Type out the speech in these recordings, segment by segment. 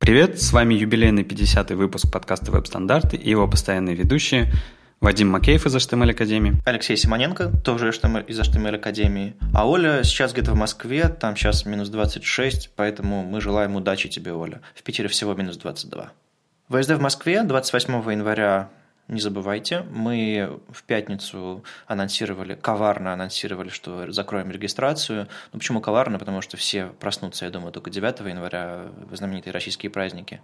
Привет, с вами юбилейный 50-й выпуск подкаста «Веб-стандарты» и его постоянные ведущие Вадим Макеев из HTML Академии. Алексей Симоненко, тоже из HTML Академии. А Оля сейчас где-то в Москве, там сейчас минус 26, поэтому мы желаем удачи тебе, Оля. В Питере всего минус 22. ВСД в Москве 28 января не забывайте, мы в пятницу анонсировали, коварно анонсировали, что закроем регистрацию. Ну, почему коварно? Потому что все проснутся, я думаю, только 9 января, в знаменитые российские праздники.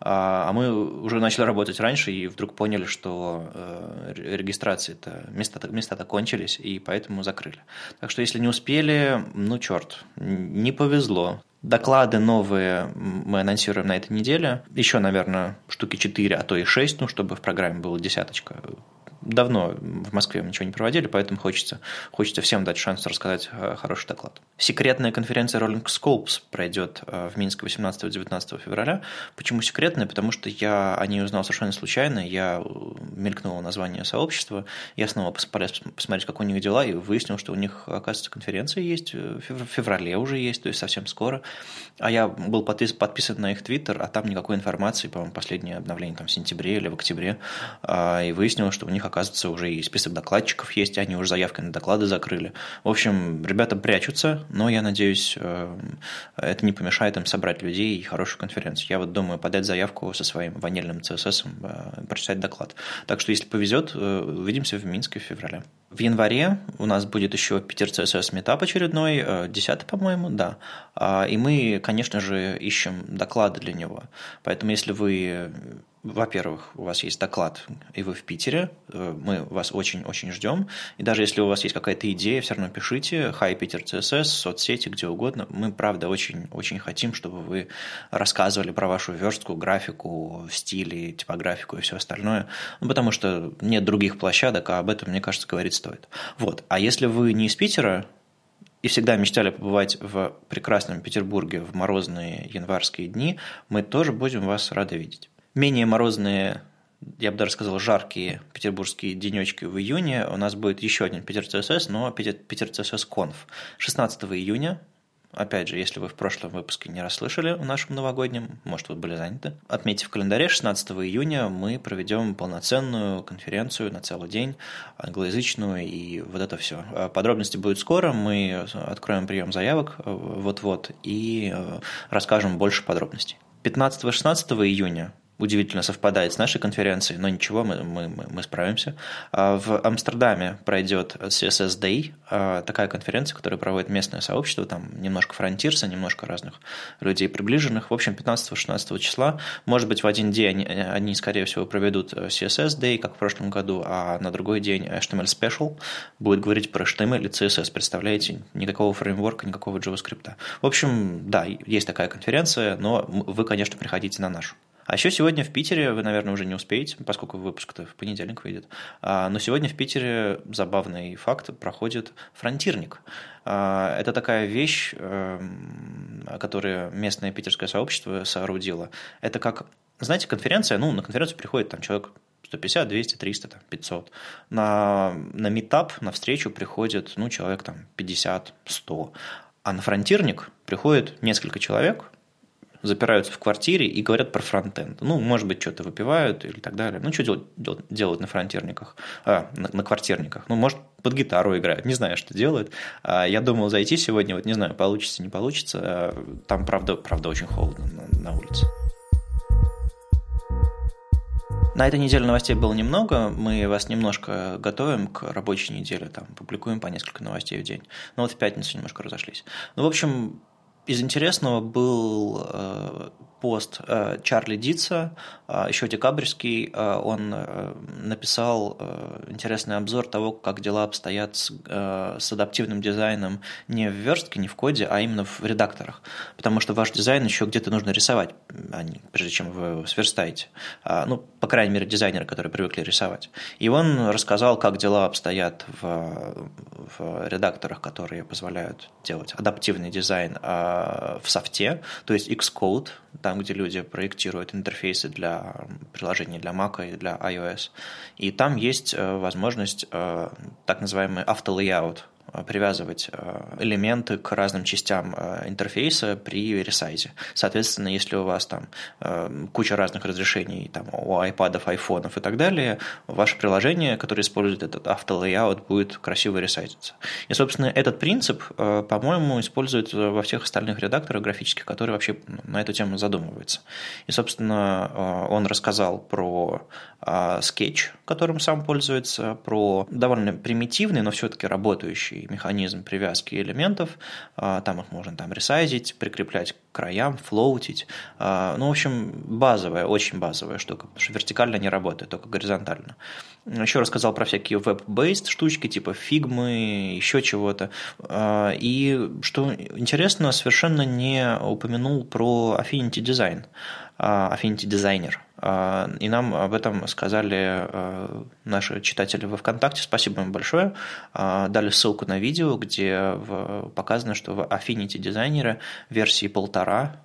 А, а мы уже начали работать раньше и вдруг поняли, что э, регистрации-то, места-то, места-то кончились, и поэтому закрыли. Так что если не успели, ну, черт, не повезло. Доклады новые мы анонсируем на этой неделе. Еще, наверное, штуки 4, а то и 6, ну, чтобы в программе было десяточка давно в Москве мы ничего не проводили, поэтому хочется, хочется всем дать шанс рассказать э, хороший доклад. Секретная конференция Rolling Scopes пройдет э, в Минске 18-19 февраля. Почему секретная? Потому что я о ней узнал совершенно случайно. Я э, мелькнуло название сообщества. Я снова полез посмотреть, как у них дела, и выяснил, что у них, оказывается, конференция есть, в феврале уже есть, то есть совсем скоро. А я был подписан на их твиттер, а там никакой информации, по-моему, последнее обновление там в сентябре или в октябре. А, и выяснилось, что у них, оказывается, уже и список докладчиков есть, они уже заявки на доклады закрыли. В общем, ребята прячутся, но я надеюсь, э, это не помешает им собрать людей и хорошую конференцию. Я вот думаю подать заявку со своим ванильным CSS, э, прочитать доклад. Так что, если повезет, э, увидимся в Минске в феврале. В январе у нас будет еще Питер CSS метап очередной, 10 по-моему, да. А, и мы, конечно же, ищем доклады для него. Поэтому, если вы во-первых, у вас есть доклад, и вы в Питере, э, мы вас очень-очень ждем. И даже если у вас есть какая-то идея, все равно пишите, хай Питер CSS, соцсети, где угодно. Мы, правда, очень-очень хотим, чтобы вы рассказывали про вашу верстку, графику, стили, типографику и все остальное, ну, потому что нет других площадок, а об этом, мне кажется, говорить стоит. Вот. А если вы не из Питера, и всегда мечтали побывать в прекрасном Петербурге в морозные январские дни, мы тоже будем вас рады видеть менее морозные, я бы даже сказал, жаркие петербургские денечки в июне у нас будет еще один Питер ЦСС, но Питер, Питер ЦСС Конф. 16 июня Опять же, если вы в прошлом выпуске не расслышали в нашем новогоднем, может, вы были заняты, отметьте в календаре 16 июня мы проведем полноценную конференцию на целый день, англоязычную и вот это все. Подробности будут скоро, мы откроем прием заявок э, вот-вот и э, расскажем больше подробностей. 15-16 июня удивительно совпадает с нашей конференцией, но ничего, мы, мы, мы справимся. А в Амстердаме пройдет CSS Day, а, такая конференция, которую проводит местное сообщество, там немножко фронтирса, немножко разных людей приближенных. В общем, 15-16 числа, может быть, в один день они, скорее всего, проведут CSS Day, как в прошлом году, а на другой день HTML Special будет говорить про HTML и CSS, представляете? Никакого фреймворка, никакого JavaScript. В общем, да, есть такая конференция, но вы, конечно, приходите на нашу. А еще сегодня в Питере, вы, наверное, уже не успеете, поскольку выпуск-то в понедельник выйдет, а, но сегодня в Питере забавный факт, проходит фронтирник. А, это такая вещь, эм, которую местное питерское сообщество соорудило. Это как, знаете, конференция, ну, на конференцию приходит там человек 150, 200, 300, там, 500. На, на метап, на встречу приходит, ну, человек там 50, 100. А на фронтирник приходит несколько человек, запираются в квартире и говорят про фронтенд. Ну, может быть, что-то выпивают или так далее. Ну, что делать, делать, делают на фронтирниках, а, на, на квартирниках? Ну, может, под гитару играют, не знаю, что делают. А, я думал зайти сегодня, вот не знаю, получится, не получится. А, там, правда, правда очень холодно на, на улице. На этой неделе новостей было немного, мы вас немножко готовим к рабочей неделе, там, публикуем по несколько новостей в день. Но вот в пятницу немножко разошлись. Ну, в общем, из интересного был э, пост э, Чарли Дица, э, еще декабрьский. Он написал интересный обзор того, как дела обстоят с, с адаптивным дизайном не в верстке, не в коде, а именно в редакторах. Потому что ваш дизайн еще где-то нужно рисовать, прежде чем вы его сверстаете. А, ну, по крайней мере, дизайнеры, которые привыкли рисовать. И он рассказал, как дела обстоят в, в редакторах, которые позволяют делать адаптивный дизайн а, в софте, то есть Xcode, там, где люди проектируют интерфейсы для приложений для Mac и для iOS. И там есть э, возможность э, так называемый автолейаут привязывать элементы к разным частям интерфейса при ресайзе. Соответственно, если у вас там куча разных разрешений там, у iPad, айфонов и так далее, ваше приложение, которое использует этот автолейаут, будет красиво ресайзиться. И, собственно, этот принцип, по-моему, используется во всех остальных редакторах графических, которые вообще на эту тему задумываются. И, собственно, он рассказал про скетч, которым сам пользуется, про довольно примитивный, но все-таки работающий механизм привязки элементов. Там их можно там ресайзить, прикреплять к краям, флоутить. Ну, в общем, базовая, очень базовая штука, потому что вертикально не работает, только горизонтально. Еще рассказал про всякие веб-based штучки, типа фигмы, еще чего-то. И, что интересно, совершенно не упомянул про Affinity Design, Affinity Designer. А, и нам об этом сказали а, наши читатели во ВКонтакте. Спасибо им большое. А, дали ссылку на видео, где показано, что в Affinity дизайнере версии полтора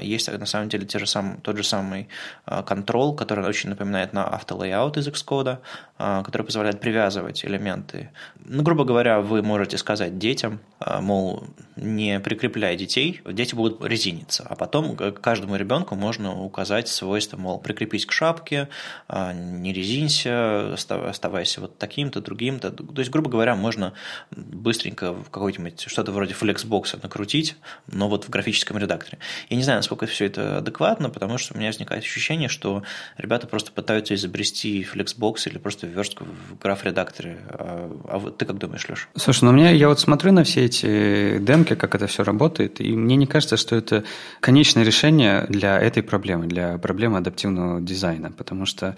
есть на самом деле те же сам, тот же самый контрол, который очень напоминает на автолейаут из Xcode, который позволяет привязывать элементы. Ну, грубо говоря, вы можете сказать детям, мол, не прикрепляй детей, дети будут резиниться, а потом каждому ребенку можно указать свойства, мол, прикрепись к шапке, не резинься, оставайся вот таким-то, другим-то. То есть, грубо говоря, можно быстренько в какой-нибудь что-то вроде флексбокса накрутить, но вот в графическом редакторе. Я не знаю, насколько все это адекватно, потому что у меня возникает ощущение, что ребята просто пытаются изобрести flexbox или просто верстку в граф-редакторе. А, а вот ты как думаешь, Леш? Слушай, ну меня, я вот смотрю на все эти демки, как это все работает, и мне не кажется, что это конечное решение для этой проблемы, для проблемы адаптивного дизайна, потому что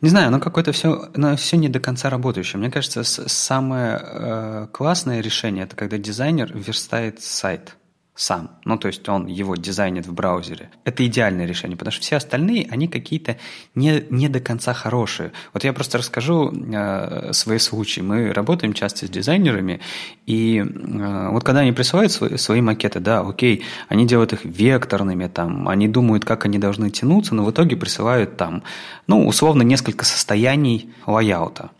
не знаю, оно какое-то все, оно все не до конца работающее. Мне кажется, самое э, классное решение это когда дизайнер верстает сайт сам. Ну, то есть он его дизайнит в браузере. Это идеальное решение, потому что все остальные, они какие-то не, не до конца хорошие. Вот я просто расскажу э, свои случаи. Мы работаем часто с дизайнерами, и э, вот когда они присылают свои, свои макеты, да, окей, они делают их векторными, там, они думают, как они должны тянуться, но в итоге присылают там, ну, условно, несколько состояний лайаута.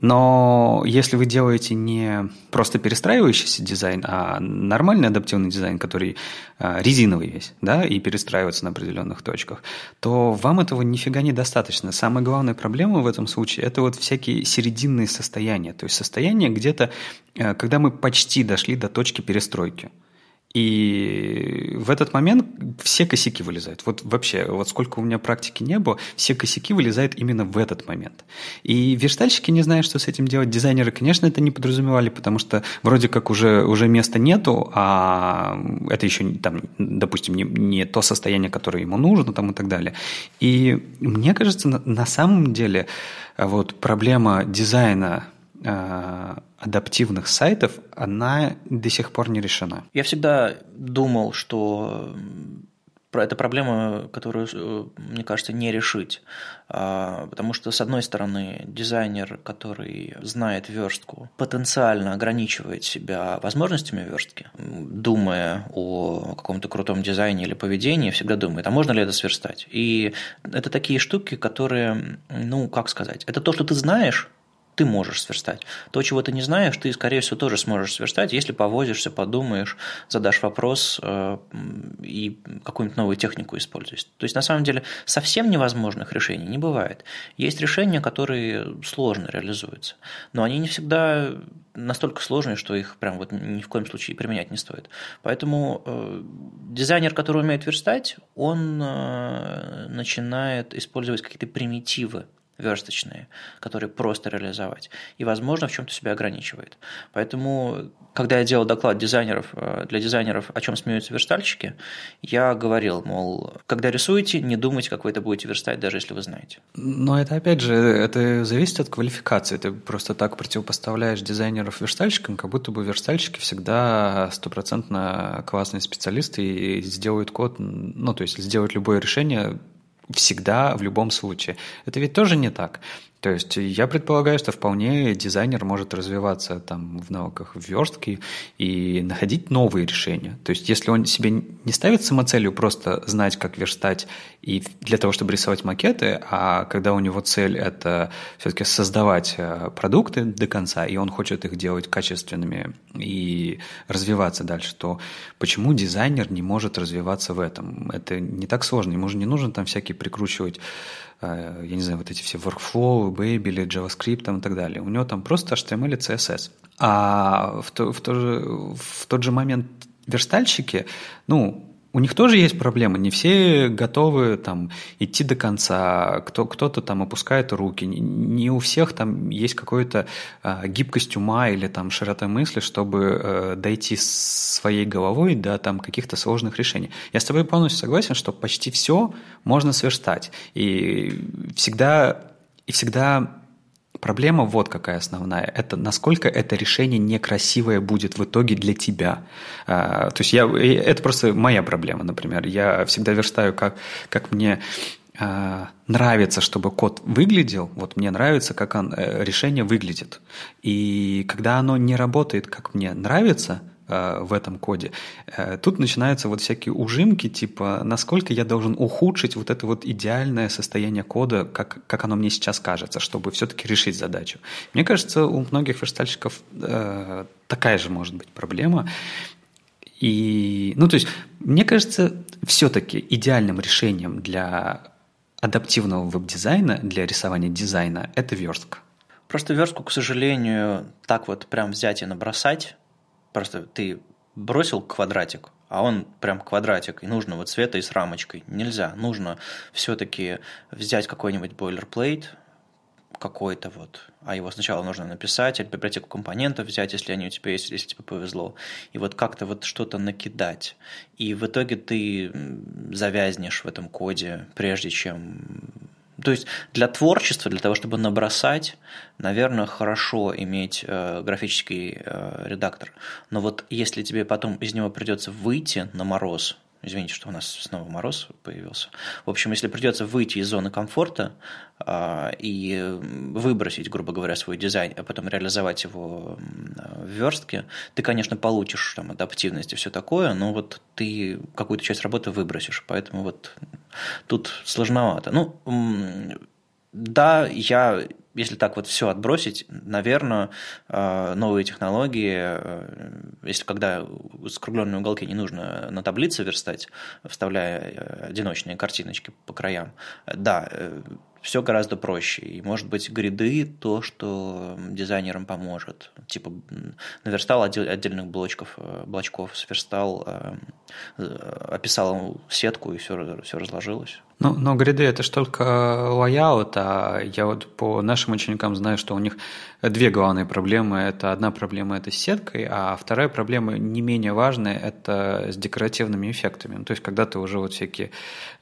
Но если вы делаете не просто перестраивающийся дизайн, а нормальный адаптивный дизайн, который а, резиновый весь, да, и перестраивается на определенных точках, то вам этого нифига недостаточно. Самая главная проблема в этом случае – это вот всякие серединные состояния. То есть состояние где-то, а, когда мы почти дошли до точки перестройки – и в этот момент все косяки вылезают. Вот вообще, вот сколько у меня практики не было, все косяки вылезают именно в этот момент. И верстальщики не знают, что с этим делать. Дизайнеры, конечно, это не подразумевали, потому что вроде как уже, уже места нету, а это еще, там, допустим, не, не то состояние, которое ему нужно там, и так далее. И мне кажется, на, на самом деле вот проблема дизайна адаптивных сайтов, она до сих пор не решена. Я всегда думал, что это проблема, которую, э, мне кажется, не решить. А, потому что, с одной стороны, дизайнер, который знает верстку, потенциально ограничивает себя возможностями верстки, думая о каком-то крутом дизайне или поведении, всегда думает, а можно ли это сверстать? И это такие штуки, которые, ну, как сказать, это то, что ты знаешь, ты можешь сверстать. То, чего ты не знаешь, ты, скорее всего, тоже сможешь сверстать, если повозишься, подумаешь, задашь вопрос э, и какую-нибудь новую технику используешь. То есть, на самом деле, совсем невозможных решений не бывает. Есть решения, которые сложно реализуются, но они не всегда настолько сложные, что их прям вот ни в коем случае применять не стоит. Поэтому э, дизайнер, который умеет верстать, он э, начинает использовать какие-то примитивы версточные, которые просто реализовать. И, возможно, в чем-то себя ограничивает. Поэтому, когда я делал доклад дизайнеров, э, для дизайнеров, о чем смеются верстальщики, я говорил, мол, когда рисуете, не думайте, как вы это будете верстать, даже если вы знаете. Но это, опять же, это зависит от квалификации. Ты просто так противопоставляешь дизайнеров верстальщикам, как будто бы верстальщики всегда стопроцентно классные специалисты и сделают код, ну, то есть сделают любое решение всегда, в любом случае. Это ведь тоже не так. То есть я предполагаю, что вполне дизайнер может развиваться там в навыках верстки и находить новые решения. То есть если он себе не ставит самоцелью просто знать, как верстать и для того, чтобы рисовать макеты, а когда у него цель это все-таки создавать э, продукты до конца, и он хочет их делать качественными и развиваться дальше, то почему дизайнер не может развиваться в этом? Это не так сложно, ему же не нужно там всякие прикручивать я не знаю, вот эти все workflow, Babel, JavaScript и так далее. У него там просто HTML и CSS. А в, то, в, то же, в тот же момент верстальщики, ну, у них тоже есть проблемы. Не все готовы там идти до конца. Кто, кто-то там опускает руки. Не, у всех там есть какая-то э, гибкость ума или там широта мысли, чтобы э, дойти своей головой до там каких-то сложных решений. Я с тобой полностью согласен, что почти все можно сверстать. И всегда, и всегда Проблема вот какая основная. Это насколько это решение некрасивое будет в итоге для тебя. А, то есть я, это просто моя проблема, например. Я всегда верстаю, как, как мне а, нравится, чтобы код выглядел, вот мне нравится, как он, э, решение выглядит. И когда оно не работает, как мне нравится, в этом коде. Э, тут начинаются вот всякие ужимки, типа, насколько я должен ухудшить вот это вот идеальное состояние кода, как, как оно мне сейчас кажется, чтобы все-таки решить задачу. Мне кажется, у многих верстальщиков э, такая же может быть проблема. И, ну, то есть, мне кажется, все-таки идеальным решением для адаптивного веб-дизайна, для рисования дизайна, это верстка. Просто верстку, к сожалению, так вот прям взять и набросать Просто ты бросил квадратик, а он прям квадратик, и нужного цвета и с рамочкой. Нельзя. Нужно все-таки взять какой-нибудь бойлерплейт, какой-то вот, а его сначала нужно написать, или библиотеку компонентов взять, если они у тебя есть, если тебе повезло, и вот как-то вот что-то накидать. И в итоге ты завязнешь в этом коде, прежде чем то есть для творчества, для того, чтобы набросать, наверное, хорошо иметь э, графический э, редактор. Но вот если тебе потом из него придется выйти на мороз, Извините, что у нас снова мороз появился. В общем, если придется выйти из зоны комфорта а, и выбросить, грубо говоря, свой дизайн, а потом реализовать его в верстке, ты, конечно, получишь там адаптивность и все такое, но вот ты какую-то часть работы выбросишь. Поэтому вот тут сложновато. Ну, да, я если так вот все отбросить, наверное, э, новые технологии, э, если когда скругленные уголки не нужно на таблице верстать, вставляя э, одиночные картиночки по краям, да, все гораздо проще. И, может быть, гриды – то, что дизайнерам поможет. Типа наверстал отдельных блочков, блочков сверстал, описал сетку, и все, все разложилось. Ну, но гриды это ж только layout, а я вот по нашим ученикам знаю, что у них две главные проблемы. Это одна проблема это с сеткой, а вторая проблема не менее важная это с декоративными эффектами. Ну, то есть, когда ты уже вот всякие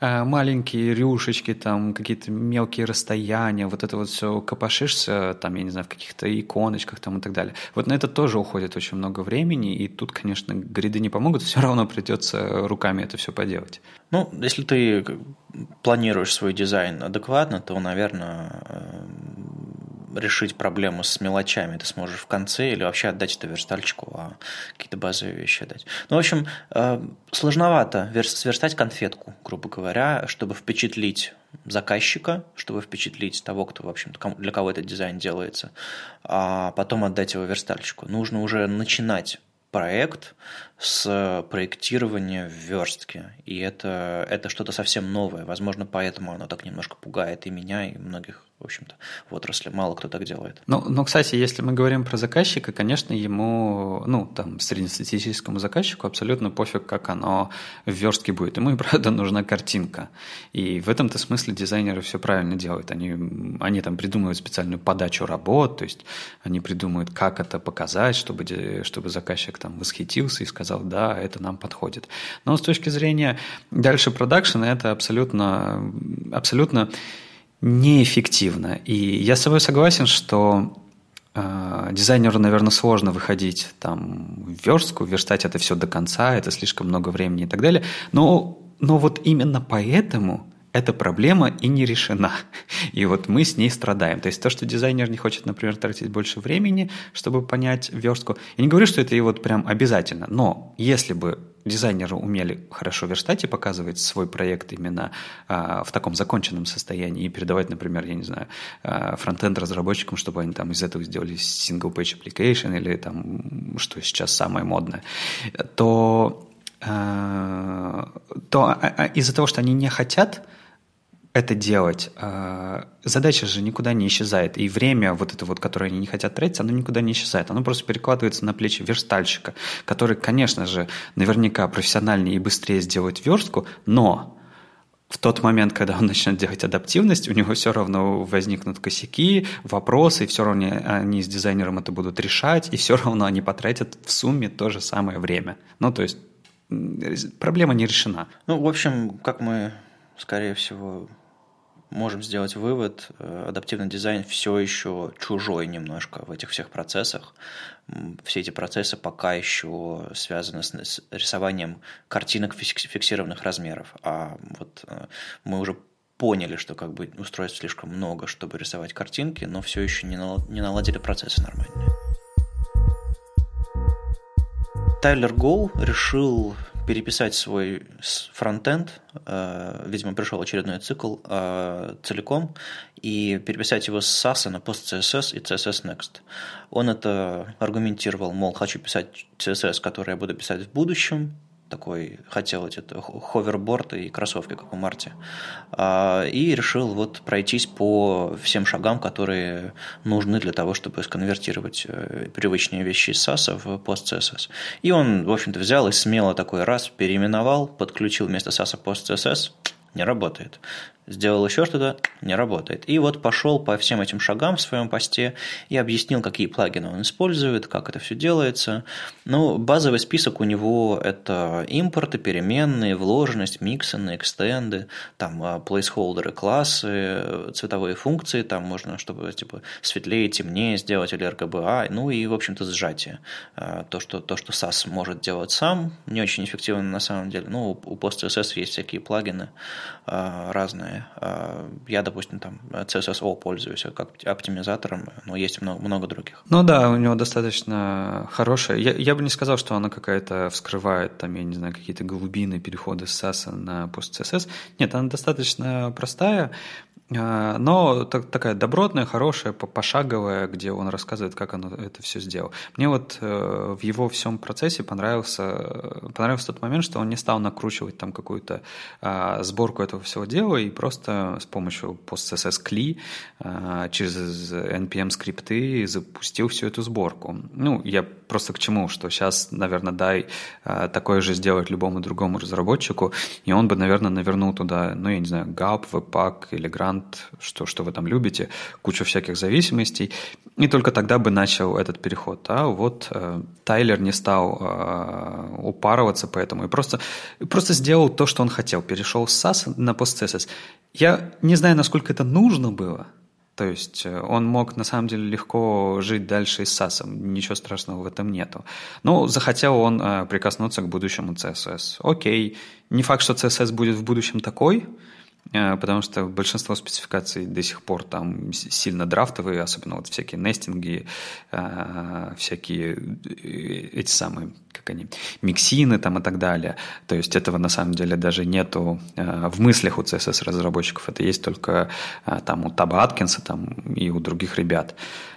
э, маленькие рюшечки, там какие-то мелкие расстояния, вот это вот все копошишься, там, я не знаю, в каких-то иконочках там и так далее. Вот на это тоже уходит очень много времени, и тут, конечно, гриды не помогут, все равно придется руками это все поделать. Ну, если ты планируешь свой дизайн адекватно, то, наверное, э, решить проблему с мелочами ты сможешь в конце или вообще отдать это верстальщику, а какие-то базовые вещи дать. Ну, в общем, э, сложновато сверстать конфетку, грубо говоря, чтобы впечатлить заказчика, чтобы впечатлить того, кто, в общем-то, для кого этот дизайн делается, а потом отдать его верстальщику. Нужно уже начинать проект с проектирования в верстке. И это, это что-то совсем новое. Возможно, поэтому оно так немножко пугает и меня, и многих в общем-то, в отрасли. Мало кто так делает. Ну, но, кстати, если мы говорим про заказчика, конечно, ему, ну, там, среднестатистическому заказчику абсолютно пофиг, как оно в верстке будет. Ему и правда нужна картинка. И в этом-то смысле дизайнеры все правильно делают. Они, они там придумывают специальную подачу работ, то есть они придумывают, как это показать, чтобы, чтобы заказчик там восхитился и сказал, да, это нам подходит. Но с точки зрения дальше продакшена, это абсолютно, абсолютно неэффективно. И я с тобой согласен, что э, дизайнеру, наверное, сложно выходить там в верстку, верстать это все до конца, это слишком много времени и так далее. Но, но вот именно поэтому эта проблема и не решена. И вот мы с ней страдаем. То есть то, что дизайнер не хочет, например, тратить больше времени, чтобы понять верстку. Я не говорю, что это и вот прям обязательно, но если бы дизайнеры умели хорошо верстать и показывать свой проект именно а, в таком законченном состоянии и передавать, например, я не знаю, а, фронтенд разработчикам, чтобы они там из этого сделали single page application или там, что сейчас самое модное, то, а, то из-за того, что они не хотят, это делать, а, задача же никуда не исчезает. И время, вот это вот, которое они не хотят тратить, оно никуда не исчезает. Оно просто перекладывается на плечи верстальщика, который, конечно же, наверняка профессиональнее и быстрее сделает верстку, но в тот момент, когда он начнет делать адаптивность, у него все равно возникнут косяки, вопросы, и все равно они с дизайнером это будут решать, и все равно они потратят в сумме то же самое время. Ну, то есть проблема не решена. Ну, в общем, как мы, скорее всего, можем сделать вывод, э, адаптивный дизайн все еще чужой немножко в этих всех процессах. Все эти процессы пока еще связаны с рисованием картинок фиксированных размеров. А вот э, мы уже поняли, что как бы устройств слишком много, чтобы рисовать картинки, но все еще не наладили процессы нормальные. Тайлер Гоу решил переписать свой фронтенд, э, видимо, пришел очередной цикл э, целиком, и переписать его с SAS на PostCSS и CSS Next. Он это аргументировал, мол, хочу писать CSS, который я буду писать в будущем, такой хотел эти ховерборд и кроссовки, как у Марти. А, и решил вот пройтись по всем шагам, которые нужны для того, чтобы сконвертировать э, привычные вещи из SAS в PostCSS. И он, в общем-то, взял и смело такой раз переименовал, подключил вместо SAS PostCSS, не работает сделал еще что-то, не работает. И вот пошел по всем этим шагам в своем посте и объяснил, какие плагины он использует, как это все делается. Ну, базовый список у него это импорты, переменные, вложенность, миксены, экстенды, там а, плейсхолдеры, классы, цветовые функции, там можно, чтобы типа светлее, темнее сделать или RGBA, ну и, в общем-то, сжатие. А, то, что, то, что SAS может делать сам, не очень эффективно на самом деле. Ну, у PostCSS есть всякие плагины а, разные, Я, допустим, там CSSO пользуюсь как оптимизатором, но есть много, много других. Ну да, у него достаточно хорошая. Я, я бы не сказал, что она какая-то вскрывает, там, я не знаю, какие-то глубины перехода с SAS на пост CSS. Нет, она достаточно простая. А, но так, такая добротная, хорошая, пошаговая, где он рассказывает, как он это все сделал. Мне вот э, в его всем процессе понравился, понравился тот момент, что он не стал накручивать там какую-то э, сборку этого всего дела и просто с помощью PostCSS CLI э, через NPM скрипты запустил всю эту сборку. Ну, я просто к чему, что сейчас, наверное, дай э, такое же сделать любому другому разработчику, и он бы, наверное, навернул туда, ну, я не знаю, GAP, Webpack или Grant что, что вы там любите, кучу всяких зависимостей, и только тогда бы начал этот переход. А вот э, Тайлер не стал э, упарываться поэтому и просто, просто сделал то, что он хотел, перешел с SAS на PostCSS. Я не знаю, насколько это нужно было, то есть э, он мог на самом деле легко жить дальше и с SAS, ничего страшного в этом нету. Но захотел он э, прикоснуться к будущему CSS. Окей, не факт, что CSS будет в будущем такой, потому что большинство спецификаций до сих пор там сильно драфтовые, особенно вот всякие нестинги, э, всякие э, эти самые, как они, миксины там и так далее. То есть этого на самом деле даже нету в мыслях у CSS-разработчиков, это есть только там у Таба Аткинса там, и у других ребят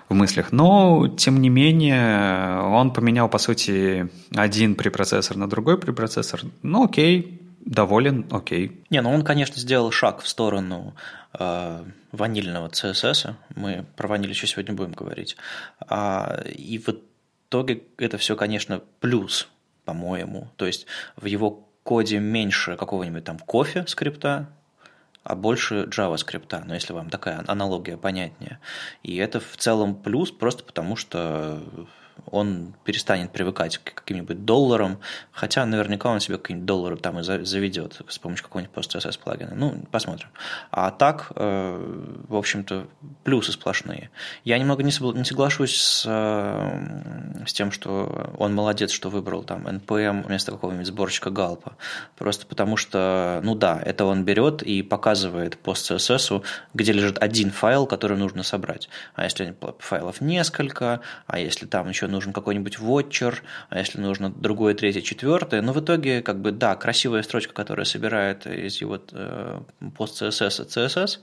в мыслях. Но, тем не менее, он поменял, по сути, один препроцессор на другой препроцессор. Ну, окей, доволен, окей. Не, ну он, конечно, сделал шаг в сторону э, ванильного CSS. Мы про ваниль еще сегодня будем говорить. А, и в итоге это все, конечно, плюс, по-моему. То есть в его коде меньше какого-нибудь там кофе скрипта, а больше JavaScript, но если вам такая аналогия понятнее. И это в целом плюс, просто потому что он перестанет привыкать к каким-нибудь долларам, хотя наверняка он себе какие-нибудь доллары там и заведет с помощью какого-нибудь PostCSS плагина. Ну, посмотрим. А так, э, в общем-то, плюсы сплошные. Я немного не соглашусь с, э, с тем, что он молодец, что выбрал там NPM вместо какого-нибудь сборщика галпа. Просто потому что, ну да, это он берет и показывает PostCSS, где лежит один файл, который нужно собрать. А если файлов несколько, а если там еще нужен какой-нибудь вотчер, а если нужно другое, третье, четвертое. Но в итоге, как бы, да, красивая строчка, которая собирает из его э, пост CSS и CSS,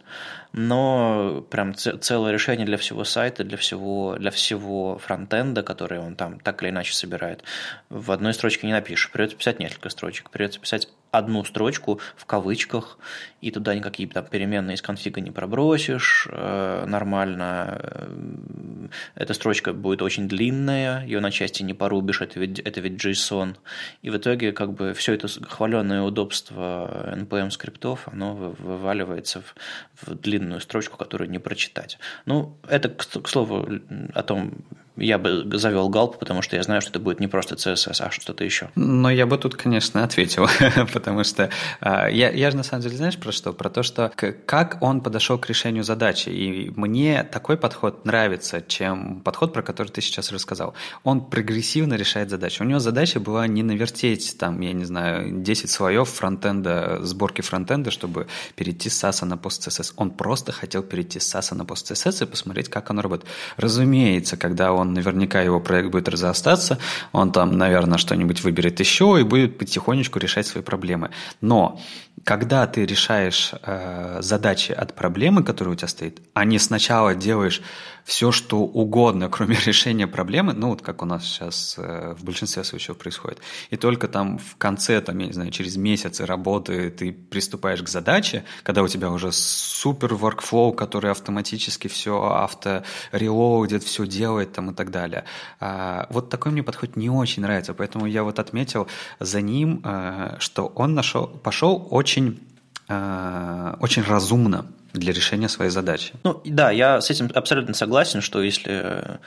но прям целое решение для всего сайта, для всего, для всего фронтенда, который он там так или иначе собирает, в одной строчке не напишешь. Придется писать несколько строчек, придется писать одну строчку в кавычках, и туда никакие там переменные из конфига не пробросишь э, нормально. Э, эта строчка будет очень длинная, ее на части не порубишь, это ведь, это ведь JSON. И в итоге как бы все это хваленное удобство NPM скриптов, оно вываливается в, в длинную строчку, которую не прочитать. Ну, это, к слову, о том, я бы завел галп, потому что я знаю, что это будет не просто CSS, а что-то еще. Но я бы тут, конечно, ответил, потому что а, я, я же на самом деле, знаешь, про что? Про то, что как он подошел к решению задачи. И мне такой подход нравится, чем подход, про который ты сейчас рассказал. Он прогрессивно решает задачи. У него задача была не навертеть, там, я не знаю, 10 слоев фронтенда, сборки фронтенда, чтобы перейти с SAS на PostCSS. Он просто хотел перейти с SAS на PostCSS и посмотреть, как оно работает. Разумеется, когда он наверняка его проект будет разрастаться, он там, наверное, что-нибудь выберет еще и будет потихонечку решать свои проблемы. Но когда ты решаешь э, задачи от проблемы, которая у тебя стоит, а не сначала делаешь все, что угодно, кроме решения проблемы, ну вот как у нас сейчас э, в большинстве случаев происходит, и только там в конце, там, я не знаю, через месяцы работы ты приступаешь к задаче, когда у тебя уже супер workflow, который автоматически все авто-релоудит, все делает там и так далее. А, вот такой мне подход не очень нравится, поэтому я вот отметил за ним, э, что он нашел, пошел очень, э, очень разумно для решения своей задачи. Ну да, я с этим абсолютно согласен, что если э,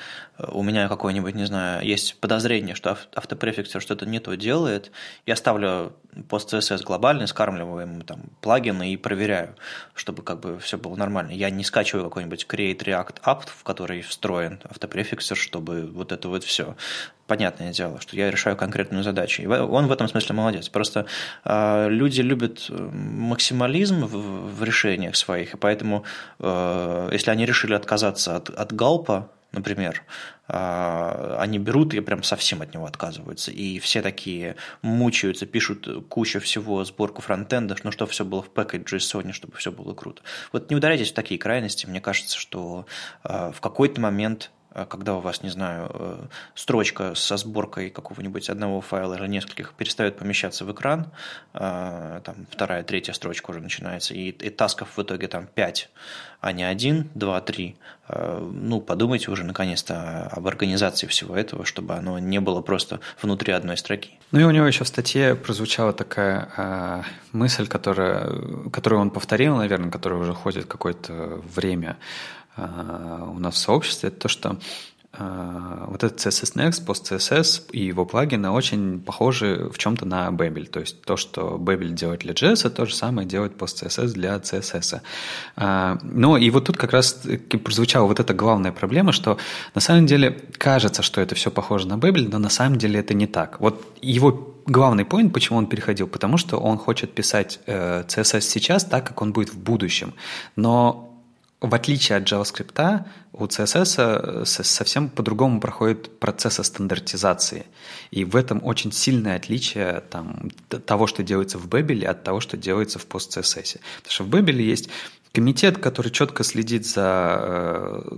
у меня какое-нибудь, не знаю, есть подозрение, что автопрефиксер что-то не то делает, я ставлю пост CSS глобальный, скармливаю ему там плагины и проверяю, чтобы как бы все было нормально. Я не скачиваю какой-нибудь Create React Apt, в который встроен автопрефиксер, чтобы вот это вот все понятное дело, что я решаю конкретную задачу. И он в этом смысле молодец. Просто э, люди любят э, максимализм в, в решениях своих, и поэтому, э, если они решили отказаться от, от галпа, например, э, они берут и прям совсем от него отказываются. И все такие мучаются, пишут кучу всего, сборку фронтендов, ну, чтобы все было в пэкэдже Sony, чтобы все было круто. Вот не ударяйтесь в такие крайности. Мне кажется, что э, в какой-то момент а когда у вас, не знаю, э, строчка со сборкой какого-нибудь одного файла или нескольких перестает помещаться в экран, а, там вторая, третья строчка уже начинается, и, и тасков в итоге там 5, а не 1, 2, 3, ну, подумайте уже наконец-то об организации всего этого, чтобы оно не было просто внутри одной строки. Ну и у него еще в статье прозвучала такая э, мысль, которая, которую он повторил, наверное, которая уже ходит какое-то время, Э, у нас в сообществе, это то, что э, вот этот CSS Next, PostCSS и его плагины очень похожи в чем-то на Babel. То есть то, что Babel делает для JS, то же самое делает PostCSS для CSS. Э, но и вот тут как раз прозвучала вот эта главная проблема, что на самом деле кажется, что это все похоже на Babel, но на самом деле это не так. Вот его главный поинт, почему он переходил, потому что он хочет писать CSS сейчас так, как он будет в будущем. Но в отличие от JavaScript, у CSS э, совсем по-другому проходит процесс стандартизации. И в этом очень сильное отличие там, того, что делается в Babel, от того, что делается в PostCSS. Потому что в Babel есть комитет, который четко следит за э,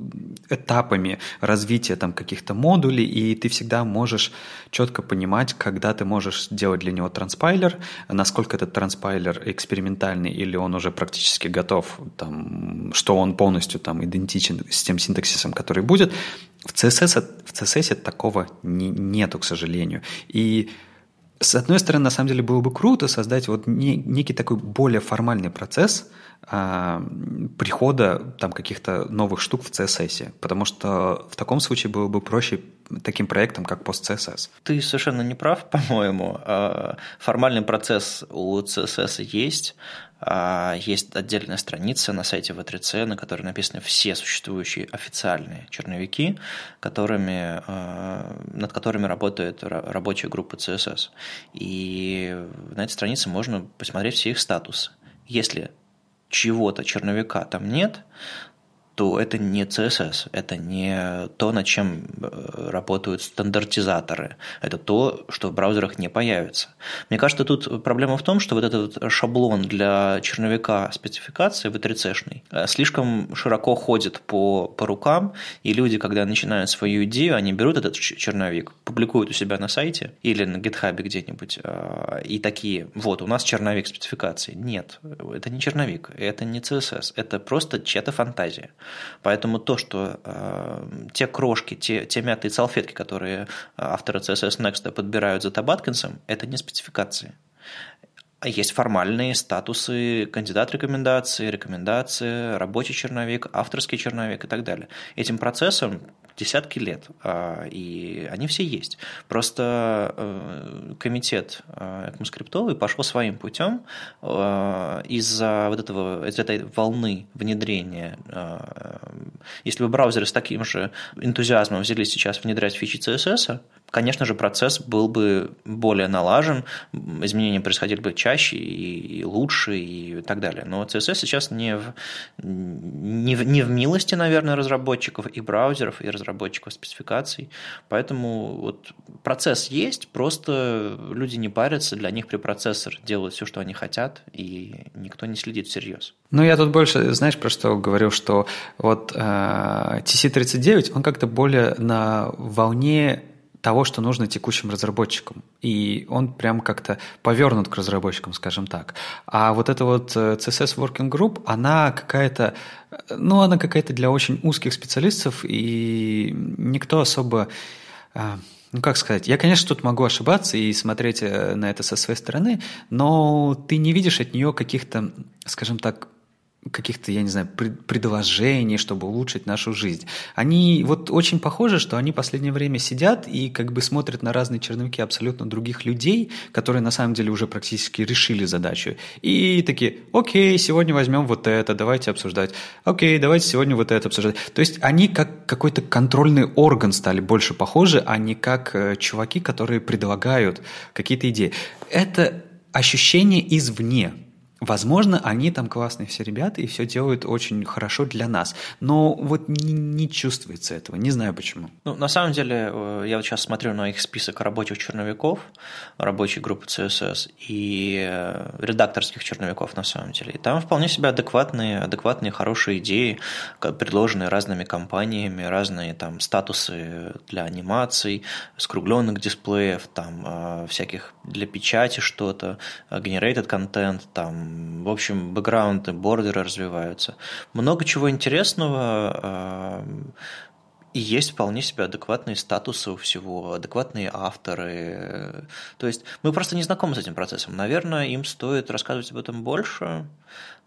этапами развития там каких-то модулей, и ты всегда можешь четко понимать, когда ты можешь делать для него транспайлер, насколько этот транспайлер экспериментальный или он уже практически готов, там, что он полностью там идентичен с тем синтаксисом, который будет. В CSS, в CSS такого не, нету, к сожалению. И С одной стороны, на самом деле было бы круто создать вот не, некий такой более формальный процесс а, прихода там каких-то новых штук в CSS, потому что в таком случае было бы проще таким проектом, как PostCSS. Ты совершенно не прав, по-моему. А, формальный процесс у CSS есть, а, есть отдельная страница на сайте V3C, на которой написаны все существующие официальные черновики, которыми, над которыми работает рабочая группа CSS. И на этой странице можно посмотреть все их статусы. Если чего-то черновика там нет, то это не CSS, это не то, над чем э, работают стандартизаторы, это то, что в браузерах не появится. Мне кажется, тут проблема в том, что вот этот шаблон для черновика спецификации V3C-шный э, слишком широко ходит по, по рукам, и люди, когда начинают свою идею, они берут этот черновик, публикуют у себя на сайте или на GitHub где-нибудь, э, и такие, вот, у нас черновик спецификации. Нет, это не черновик, это не CSS, это просто чья-то фантазия. Поэтому то, что э, те крошки, те, те мятые салфетки, которые авторы CSS Next подбирают за Табаткинсом, это не спецификации. Есть формальные статусы кандидат рекомендации, рекомендации, рабочий черновик, авторский черновик и так далее. Этим процессом десятки лет, а, и они все есть. Просто э, комитет ECMAScript пошел своим путем э, из-за вот этого, из этой волны внедрения. Э, если бы браузеры с таким же энтузиазмом взялись сейчас внедрять фичи CSS, конечно же, процесс был бы более налажен, изменения происходили бы чаще и лучше и так далее. Но CSS сейчас не в, не в, не в милости, наверное, разработчиков и браузеров, и разработчиков спецификаций. Поэтому вот процесс есть, просто люди не парятся, для них препроцессор делает все, что они хотят, и никто не следит всерьез. Ну, я тут больше, знаешь, про что говорил, что вот э, TC39, он как-то более на волне того, что нужно текущим разработчикам. И он прям как-то повернут к разработчикам, скажем так. А вот эта вот э, CSS Working Group, она какая-то, ну, она какая-то для очень узких специалистов, и никто особо э, ну, как сказать, я, конечно, тут могу ошибаться и смотреть э, на это со своей стороны, но ты не видишь от нее каких-то, скажем так, каких-то, я не знаю, предложений, чтобы улучшить нашу жизнь. Они вот очень похожи, что они в последнее время сидят и как бы смотрят на разные черновики абсолютно других людей, которые на самом деле уже практически решили задачу. И такие, окей, сегодня возьмем вот это, давайте обсуждать. Окей, давайте сегодня вот это обсуждать. То есть они как какой-то контрольный орган стали больше похожи, а не как э, чуваки, которые предлагают какие-то идеи. Это ощущение извне, Возможно, они там классные все ребята и все делают очень хорошо для нас. Но вот не, не чувствуется этого. Не знаю почему. Ну, на самом деле, э, я вот сейчас смотрю на их список рабочих черновиков, рабочей группы CSS и э, редакторских черновиков на самом деле. И там вполне себе адекватные, адекватные, хорошие идеи, предложенные разными компаниями, разные там статусы для анимаций, скругленных дисплеев, там э, всяких для печати что-то, generated контент, там в общем, бэкграунды, бордеры развиваются. Много чего интересного, а, и есть вполне себе адекватные статусы у всего, адекватные авторы. То есть мы просто не знакомы с этим процессом. Наверное, им стоит рассказывать об этом больше,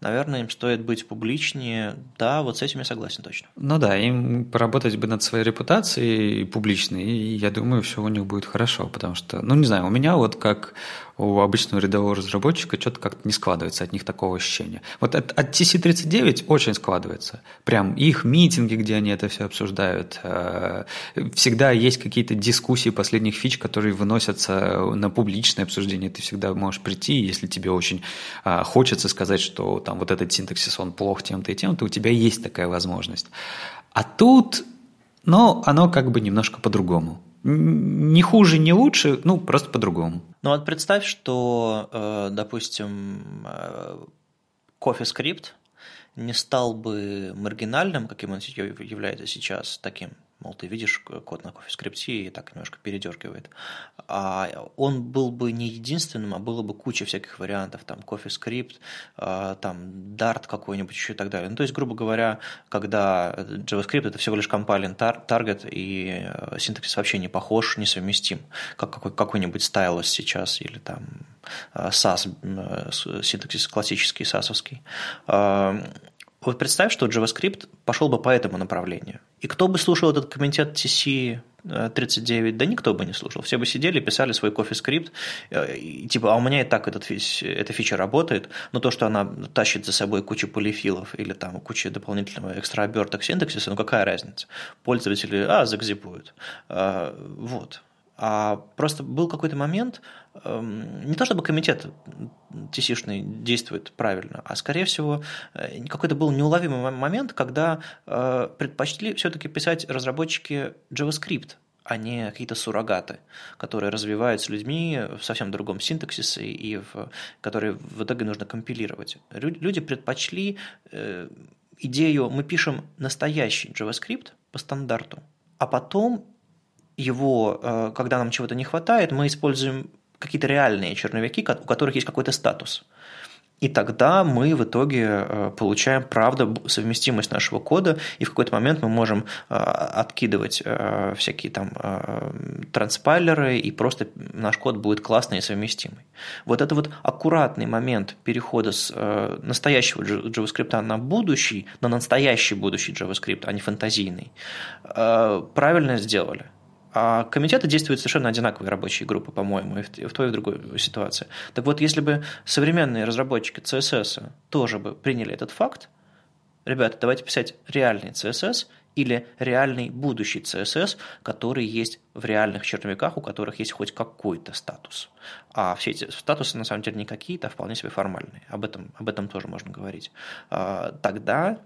наверное, им стоит быть публичнее. Да, вот с этим я согласен точно. Ну да, им поработать бы над своей репутацией публичной, и я думаю, все у них будет хорошо, потому что, ну не знаю, у меня вот как у обычного рядового разработчика что-то как-то не складывается от них такого ощущения. Вот от, от TC39 очень складывается. Прям их митинги, где они это все обсуждают. Э, всегда есть какие-то дискуссии последних фич, которые выносятся на публичное обсуждение. Ты всегда можешь прийти, если тебе очень э, хочется сказать, что там вот этот синтаксис, он плох тем-то и тем-то, у тебя есть такая возможность. А тут, ну, оно как бы немножко по-другому. Не хуже, не лучше, ну, просто по-другому. Ну вот представь, что, э, допустим, CoffeeScript не стал бы маргинальным, каким он является сейчас, таким Мол, ты видишь код на CoffeeScript и так немножко передергивает. А он был бы не единственным, а было бы куча всяких вариантов. Там CoffeeScript, а, там Dart какой-нибудь еще и так далее. Ну, то есть, грубо говоря, когда JavaScript это всего лишь компайлен таргет, и э, синтаксис вообще не похож, несовместим, как какой- какой-нибудь стайлос сейчас или там SAS, э, синтаксис классический сасовский. Вот представь, что JavaScript пошел бы по этому направлению. И кто бы слушал этот комитет TC 39, да никто бы не слушал. Все бы сидели, писали свой CoffeeScript, э, и, типа, а у меня и так этот, эта фича работает, но то, что она тащит за собой кучу полифилов или там кучу дополнительного экстраоберток синтаксиса, ну какая разница? Пользователи, а, загзипуют. А, вот. А просто был какой-то момент, эм, не то чтобы комитет TC-шный действует правильно, а скорее всего э, какой-то был неуловимый момент, когда э, предпочли все-таки писать разработчики JavaScript, а не какие-то суррогаты, которые развиваются людьми в совсем другом синтаксисе и в, которые в итоге нужно компилировать. Люди предпочли э, идею, мы пишем настоящий JavaScript по стандарту, а потом его, э, когда нам чего-то не хватает, мы используем какие-то реальные черновики, у которых есть какой-то статус. И тогда мы в итоге э, получаем, правда, совместимость нашего кода, и в какой-то момент мы можем э, откидывать всякие там транспайлеры, и просто наш код будет классный и совместимый. Вот это вот аккуратный момент перехода с настоящего JavaScript на будущий, на настоящий будущий JavaScript, а не фантазийный, правильно сделали – а комитеты действуют совершенно одинаковые рабочие группы, по-моему, и в той, и в другой ситуации. Так вот, если бы современные разработчики CSS тоже бы приняли этот факт, ребята, давайте писать реальный CSS или реальный будущий CSS, который есть в реальных черновиках, у которых есть хоть какой-то статус. А все эти статусы на самом деле не какие-то, а вполне себе формальные. Об этом, об этом тоже можно говорить. А, тогда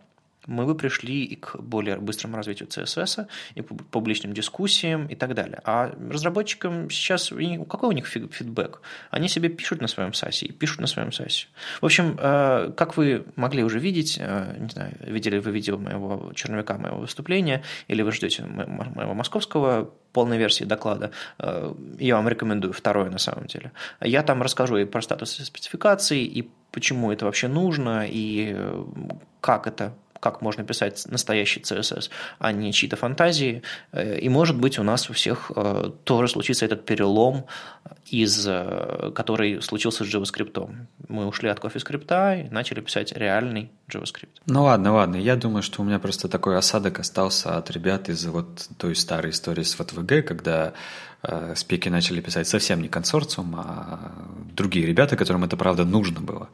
мы бы пришли и к более быстрому развитию CSS, и публичным дискуссиям и так далее. А разработчикам сейчас, какой у них фидбэк? Они себе пишут на своем сайте и пишут на своем сайте. В общем, э, как вы могли уже видеть, э, не знаю, видели вы видео моего черновика, моего выступления, или вы ждете моего московского полной версии доклада, э, я вам рекомендую второе на самом деле. Я там расскажу и про статус спецификации, и почему это вообще нужно, и как это как можно писать настоящий CSS, а не чьи-то фантазии. Э, и, может быть, у нас у всех э, тоже случится этот перелом, из, э, который случился с JavaScript. Мы ушли от CoffeeScript и начали писать реальный JavaScript. Ну ладно, ладно. Я думаю, что у меня просто такой осадок остался от ребят из вот той старой истории с VTVG, когда э, спеки начали писать совсем не консорциум, а другие ребята, которым это правда нужно было.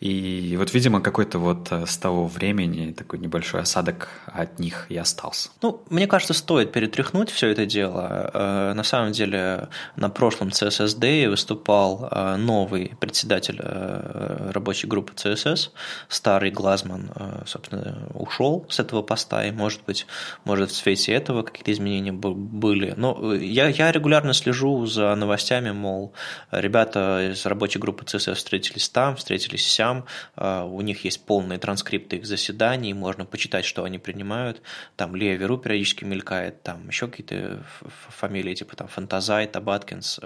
И вот, видимо, какой-то вот э, с того времени такой небольшой осадок от них и остался. Ну, мне кажется, стоит перетряхнуть все это дело. Э, на самом деле, на прошлом CSS Day выступал новый председатель рабочей группы CSS, старый Глазман, собственно, ушел с этого поста, и, может быть, может в свете этого какие-то изменения были. Но я, я регулярно слежу за новостями, мол, ребята из рабочей группы CSS встретились там, встретились сям, а, у них есть полные транскрипты их заседаний, можно почитать, что они принимают, там Лея Веру периодически мелькает, там еще какие-то фамилии, типа там Фантазай, Табаткинс.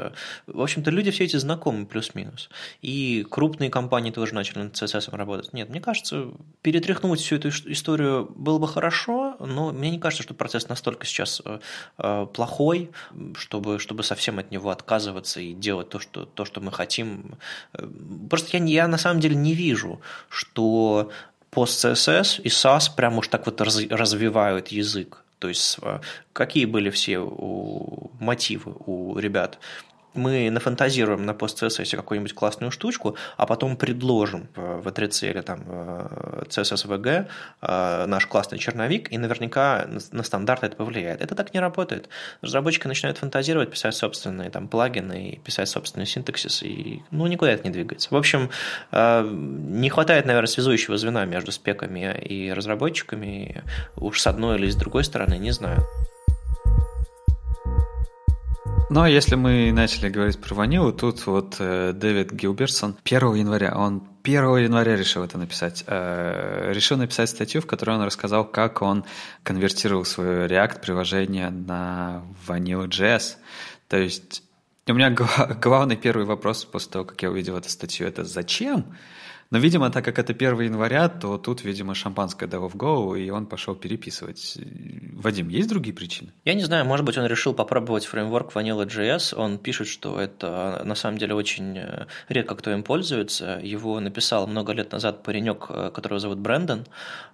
В общем-то, люди все эти знакомы плюс-минус. И крупные компании тоже начали над CSS работать. Нет, мне кажется, перетряхнуть всю эту историю было бы хорошо, но мне не кажется, что процесс настолько сейчас э, э, плохой, чтобы, чтобы совсем от него отказываться и делать то, что, то, что мы хотим. Э, просто я, я на самом деле не вижу, что пост CSS и SAS прям уж так вот раз, развивают язык. То есть э, какие были все у, мотивы у ребят? Мы нафантазируем на пост CSS какую-нибудь классную штучку, а потом предложим в V3C или там в CSS VG э, наш классный черновик, и наверняка на стандарт это повлияет. Это так не работает. Разработчики начинают фантазировать, писать собственные там плагины, писать собственный синтаксис, и ну, никуда это не двигается. В общем, э, не хватает, наверное, связующего звена между спеками и разработчиками, уж с одной или с другой стороны, не знаю. Ну, а если мы начали говорить про ванилу, тут вот э, Дэвид Гилбертсон 1 января, он 1 января решил это написать. Э, решил написать статью, в которой он рассказал, как он конвертировал свое React-приложение на Vanilla.js. То есть у меня главный первый вопрос после того, как я увидел эту статью, это зачем? Но, видимо, так как это 1 января, то тут, видимо, шампанское дало в голову, и он пошел переписывать. Вадим, есть другие причины? Я не знаю, может быть, он решил попробовать фреймворк Vanilla.js. Он пишет, что это на самом деле очень э, редко кто им пользуется. Его написал много лет назад паренек, э, которого зовут Брэндон.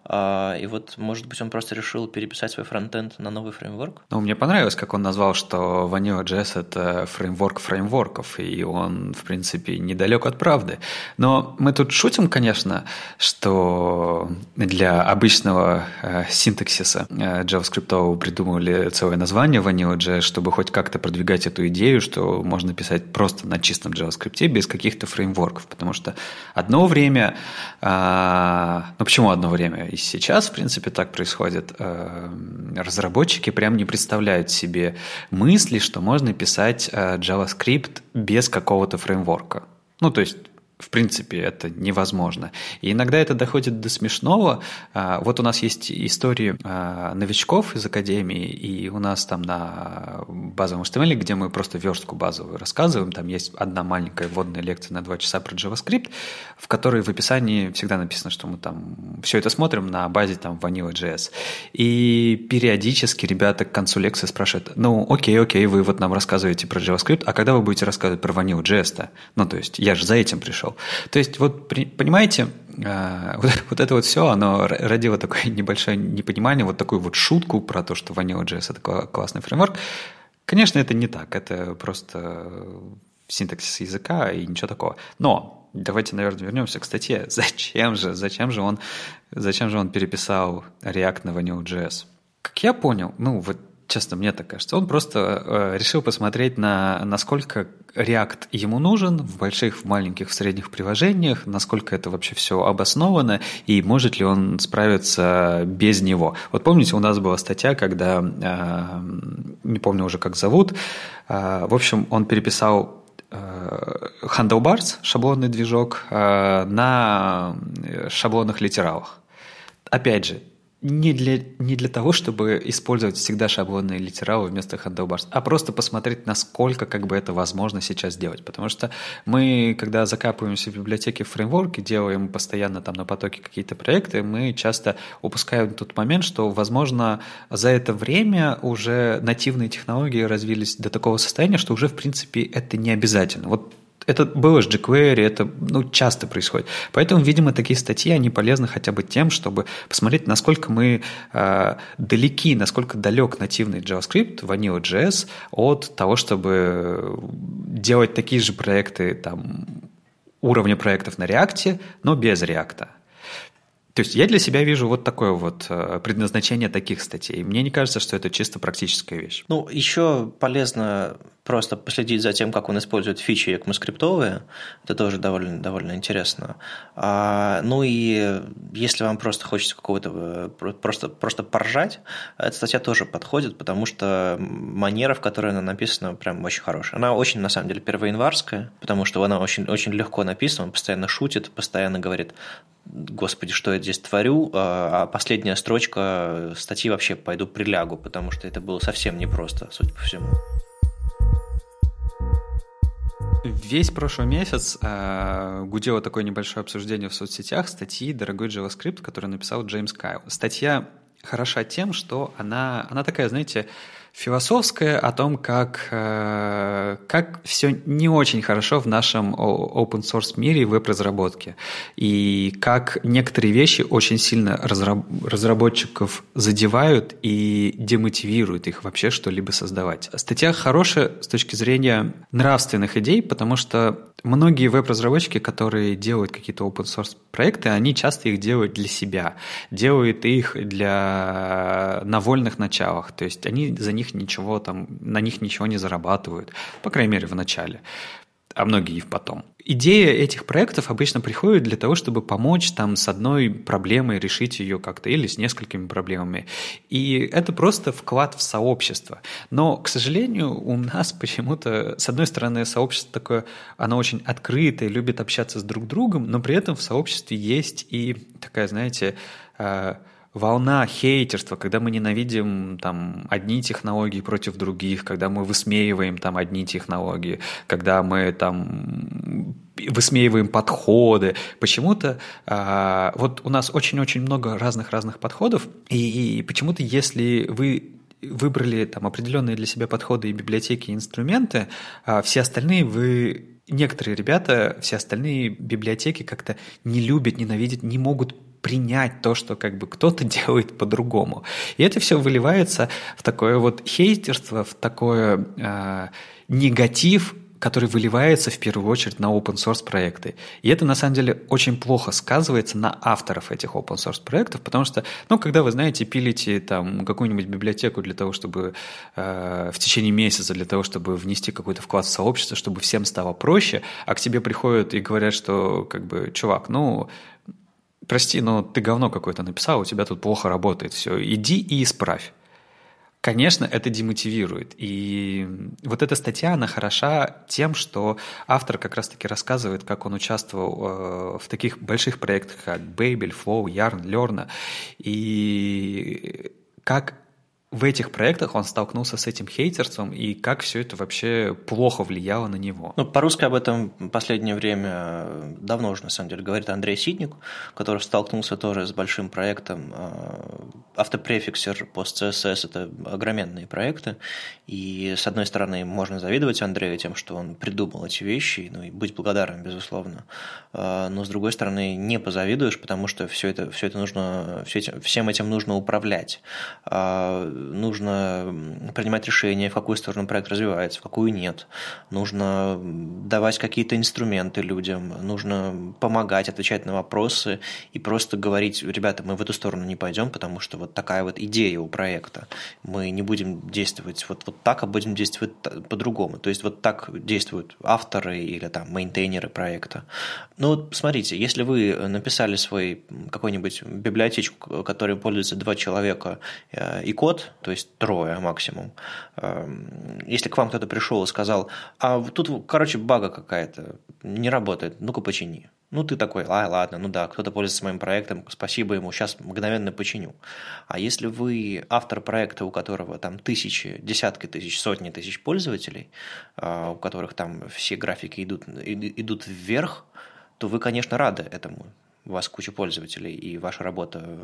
А, и вот, может быть, он просто решил переписать свой фронтенд на новый фреймворк? Ну, мне понравилось, как он назвал, что Vanilla.js – это фреймворк фреймворков, и он, в принципе, недалек от правды. Но мы тут шутим шутим, конечно, что для обычного э, синтаксиса э, JavaScript придумывали целое название Vanilla.js, чтобы хоть как-то продвигать эту идею, что можно писать просто на чистом JavaScript без каких-то фреймворков. Потому что одно время, э, ну почему одно время? И сейчас, в принципе, так происходит. Разработчики прям не представляют себе мысли, что можно писать JavaScript без какого-то фреймворка. Ну, то есть в принципе, это невозможно. И иногда это доходит до смешного. А, вот у нас есть истории а, новичков из академии, и у нас там на базовом HTML, где мы просто верстку базовую рассказываем, там есть одна маленькая вводная лекция на два часа про JavaScript, в которой в описании всегда написано, что мы там все это смотрим на базе там Vanilla.js. И периодически ребята к концу лекции спрашивают, ну, окей, окей, вы вот нам рассказываете про JavaScript, а когда вы будете рассказывать про Vanilla.js-то? Ну, то есть я же за этим пришел пришел. То есть, вот понимаете, а, вот, вот это вот все, оно родило такое небольшое непонимание, вот такую вот шутку про то, что Vanilla.js – это классный фреймворк. Конечно, это не так, это просто синтаксис языка и ничего такого. Но давайте, наверное, вернемся к статье. Зачем же, зачем же он, зачем же он переписал React на Vanilla.js? Как я понял, ну вот честно, мне так кажется. Он просто э, решил посмотреть на насколько React ему нужен в больших, в маленьких, в средних приложениях, насколько это вообще все обосновано и может ли он справиться без него. Вот помните, у нас была статья, когда, э, не помню уже как зовут, э, в общем, он переписал э, Handlebars, шаблонный движок, э, на шаблонных литералах. Опять же, не для, не для того, чтобы использовать всегда шаблонные литералы вместо handlebars, а просто посмотреть, насколько как бы это возможно сейчас сделать. Потому что мы, когда закапываемся в библиотеке в фреймворке, делаем постоянно там на потоке какие-то проекты, мы часто упускаем тот момент, что, возможно, за это время уже нативные технологии развились до такого состояния, что уже, в принципе, это не обязательно. Вот это было с jQuery, это ну, часто происходит. Поэтому, видимо, такие статьи, они полезны хотя бы тем, чтобы посмотреть, насколько мы э, далеки, насколько далек нативный JavaScript, Vanilla.js от того, чтобы делать такие же проекты там, уровня проектов на React, но без React. То есть я для себя вижу вот такое вот э, предназначение таких статей. Мне не кажется, что это чисто практическая вещь. Ну, еще полезно просто последить за тем, как он использует фичи ECMAScriptовые. Это тоже довольно, довольно интересно. А, ну и если вам просто хочется какого-то э, просто, просто поржать, эта статья тоже подходит, потому что манера, в которой она написана, прям очень хорошая. Она очень, на самом деле, первоянварская, потому что она очень, очень легко написана, он постоянно шутит, постоянно говорит, господи, что я здесь творю, а, а последняя строчка статьи вообще пойду прилягу, потому что это было совсем непросто, судя по всему. Весь прошлый месяц э, гудело такое небольшое обсуждение в соцсетях статьи «Дорогой JavaScript», который написал Джеймс Кайл. Статья хороша тем, что она, она такая, знаете, философская о том, как, э, как все не очень хорошо в нашем open source мире веб-разработке. И как некоторые вещи очень сильно разработчиков задевают и демотивируют их вообще что-либо создавать. Статья хорошая с точки зрения нравственных идей, потому что многие веб-разработчики, которые делают какие-то open source проекты, они часто их делают для себя, делают их для на вольных началах, то есть они за них ничего там, на них ничего не зарабатывают, по крайней мере в начале. а многие и потом. Идея этих проектов обычно приходит для того, чтобы помочь там с одной проблемой решить ее как-то или с несколькими проблемами. И это просто вклад в сообщество. Но, к сожалению, у нас почему-то, с одной стороны, сообщество такое, оно очень открытое, любит общаться с друг другом, но при этом в сообществе есть и такая, знаете, э, волна хейтерства, когда мы ненавидим там одни технологии против других, когда мы высмеиваем там одни технологии, когда мы там высмеиваем подходы. Почему-то а, вот у нас очень-очень много разных-разных подходов, и, и почему-то если вы выбрали там определенные для себя подходы и библиотеки, и инструменты, а все остальные вы некоторые ребята, все остальные библиотеки как-то не любят, ненавидят, не могут принять то, что как бы кто-то делает по-другому. И это все выливается в такое вот хейтерство, в такое э, негатив, который выливается в первую очередь на open source проекты. И это на самом деле очень плохо сказывается на авторов этих open source проектов, потому что, ну, когда вы, знаете, пилите там какую-нибудь библиотеку для того, чтобы э, в течение месяца, для того, чтобы внести какой-то вклад в сообщество, чтобы всем стало проще, а к тебе приходят и говорят, что, как бы, чувак, ну, прости, но ты говно какое-то написал, у тебя тут плохо работает, все, иди и исправь. Конечно, это демотивирует. И вот эта статья, она хороша тем, что автор как раз-таки рассказывает, как он участвовал э, в таких больших проектах, как Babel, Flow, Yarn, Learn, и как в этих проектах он столкнулся с этим хейтерством и как все это вообще плохо влияло на него? Ну, по-русски об этом в последнее время давно уже, на самом деле, говорит Андрей Ситник, который столкнулся тоже с большим проектом. Э, автопрефиксер, пост-CSS – это огроменные проекты, и, с одной стороны, можно завидовать Андрею тем, что он придумал эти вещи, ну, и быть благодарным, безусловно, э, но, с другой стороны, не позавидуешь, потому что все это, все это нужно, все этим, всем этим нужно управлять э, нужно принимать решение, в какую сторону проект развивается, в какую нет. Нужно давать какие-то инструменты людям, нужно помогать, отвечать на вопросы и просто говорить, ребята, мы в эту сторону не пойдем, потому что вот такая вот идея у проекта. Мы не будем действовать вот, вот так, а будем действовать по-другому. То есть вот так действуют авторы или там мейнтейнеры проекта. Ну вот смотрите, если вы написали свой какой-нибудь библиотечку, которой пользуются два человека э, и код, то есть трое максимум. Эм, если к вам кто-то пришел и сказал, а тут, короче, бага какая-то, не работает, ну-ка почини. Ну, ты такой, а, ладно, ну да, кто-то пользуется моим проектом, спасибо ему, сейчас мгновенно починю. А если вы автор проекта, у которого там тысячи, десятки тысяч, сотни тысяч пользователей, а, у которых там все графики идут, идут вверх, то вы, конечно, рады этому у вас куча пользователей, и ваша работа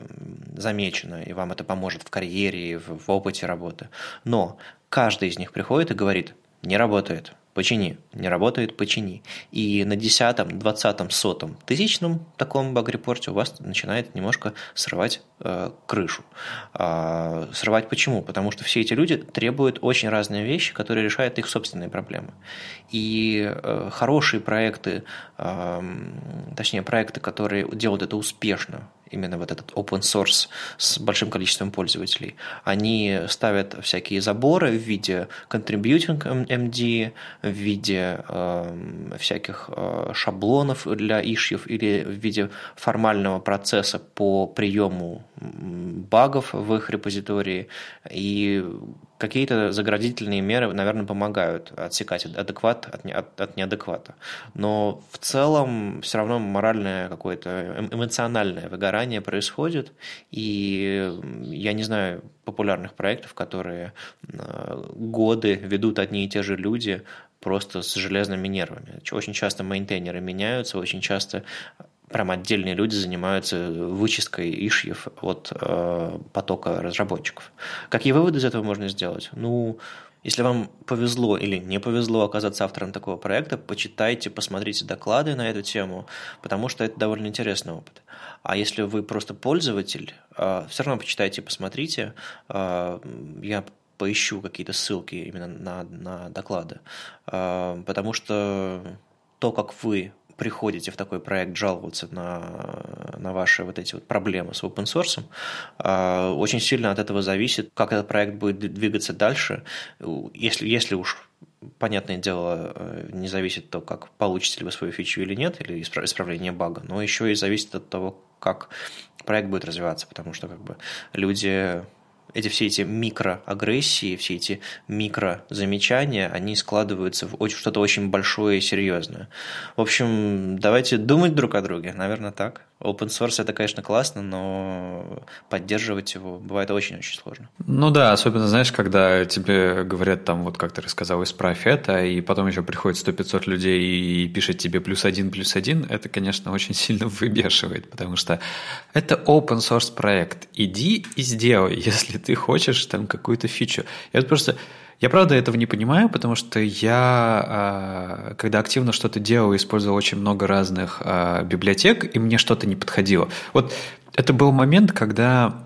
замечена, и вам это поможет в карьере, в, в опыте работы. Но каждый из них приходит и говорит, не работает, почини. Не работает, почини. И на десятом, двадцатом, сотом, тысячном таком баг-репорте у вас начинает немножко срывать э, крышу. Э, срывать почему? Потому что все эти люди требуют очень разные вещи, которые решают их собственные проблемы. И э, хорошие проекты, э, точнее проекты, которые делают это успешно, именно вот этот open source с большим количеством пользователей. Они ставят всякие заборы в виде contributing MD, в виде э, всяких э, шаблонов для ишьев или в виде формального процесса по приему багов в их репозитории. И какие-то заградительные меры, наверное, помогают отсекать адекват от, от, от неадеквата. Но в целом все равно моральное какое-то эм, эмоциональное выгорание происходит. И я не знаю популярных проектов, которые э, годы ведут одни и те же люди просто с железными нервами. Очень часто мейнтейнеры меняются, очень часто прям отдельные люди занимаются вычисткой ишьев от э, потока разработчиков. Какие выводы из этого можно сделать? Ну, если вам повезло или не повезло оказаться автором такого проекта, почитайте, посмотрите доклады на эту тему, потому что это довольно интересный опыт. А если вы просто пользователь, э, все равно почитайте, посмотрите. Э, я поищу какие-то ссылки именно на, на доклады, э, потому что то, как вы приходите в такой проект жаловаться на, на ваши вот эти вот проблемы с open source, а, очень сильно от этого зависит, как этот проект будет двигаться дальше. Если, если уж понятное дело, э, не зависит то, как получите ли вы свою фичу или нет, или исправление бага, но еще и зависит от того, как проект будет развиваться, потому что как бы люди эти все эти микроагрессии, все эти микрозамечания, они складываются в что-то очень большое и серьезное. В общем, давайте думать друг о друге, наверное, так. Open source это, конечно, классно, но поддерживать его бывает очень-очень сложно. Ну да, особенно, знаешь, когда тебе говорят там, вот как ты рассказал, исправь это, и потом еще приходит 100-500 людей и пишет тебе плюс один, плюс один, это, конечно, очень сильно выбешивает, потому что это open source проект. Иди и сделай, если ты хочешь там какую-то фичу. Я просто я правда этого не понимаю, потому что я, а, когда активно что-то делал, использовал очень много разных а, библиотек, и мне что-то не подходило. Вот это был момент, когда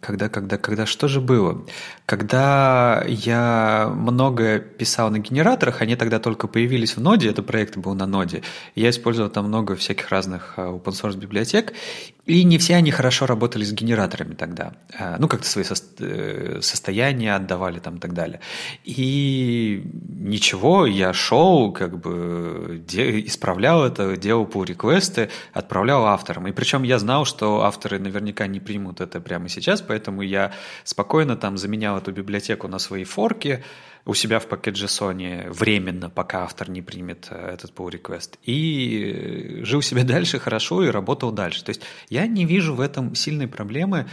когда, когда, когда, что же было? Когда я много писал на генераторах, они тогда только появились в ноде, это проект был на ноде, я использовал там много всяких разных а, open source библиотек, и не все они хорошо работали с генераторами тогда. А, ну, как-то свои э, состояния отдавали там и так далее. И ничего, я шел, как бы исправлял это, делал pull реквесты отправлял авторам. И причем я знал, что авторы наверняка не примут это прямо сейчас, поэтому я спокойно там заменял эту библиотеку на свои форки, у себя в Package.json временно, пока автор не примет э, этот pull request. И э, жил себе дальше хорошо и работал дальше. То есть я не вижу в этом сильной проблемы.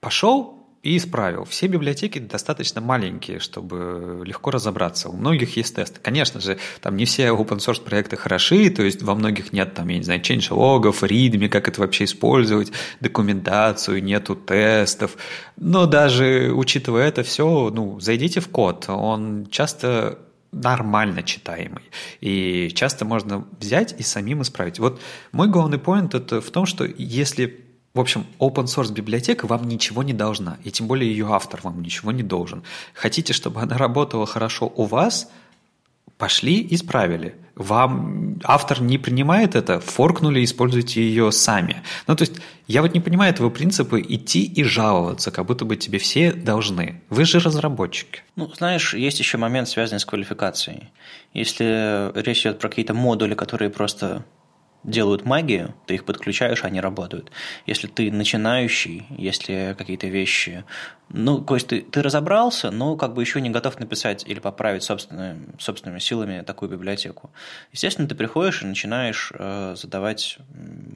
Пошел, и исправил. Все библиотеки достаточно маленькие, чтобы легко разобраться. У многих есть тесты. Конечно же, там не все open source проекты хороши, то есть во многих нет там, я не знаю, change-логов, readme, как это вообще использовать, документацию, нету тестов. Но даже учитывая это все, ну, зайдите в код, он часто нормально читаемый. И часто можно взять и самим исправить. Вот мой главный поинт это в том, что если в общем, open source библиотека вам ничего не должна, и тем более ее автор вам ничего не должен. Хотите, чтобы она работала хорошо у вас, пошли, исправили. Вам автор не принимает это, форкнули, используйте ее сами. Ну, то есть, я вот не понимаю этого принципа идти и жаловаться, как будто бы тебе все должны. Вы же разработчики. Ну, знаешь, есть еще момент, связанный с квалификацией. Если речь идет про какие-то модули, которые просто делают магию, ты их подключаешь, они работают. Если ты начинающий, если какие-то вещи... Ну, то есть ты, ты разобрался, но как бы еще не готов написать или поправить собственными, собственными силами такую библиотеку. Естественно, ты приходишь и начинаешь э, задавать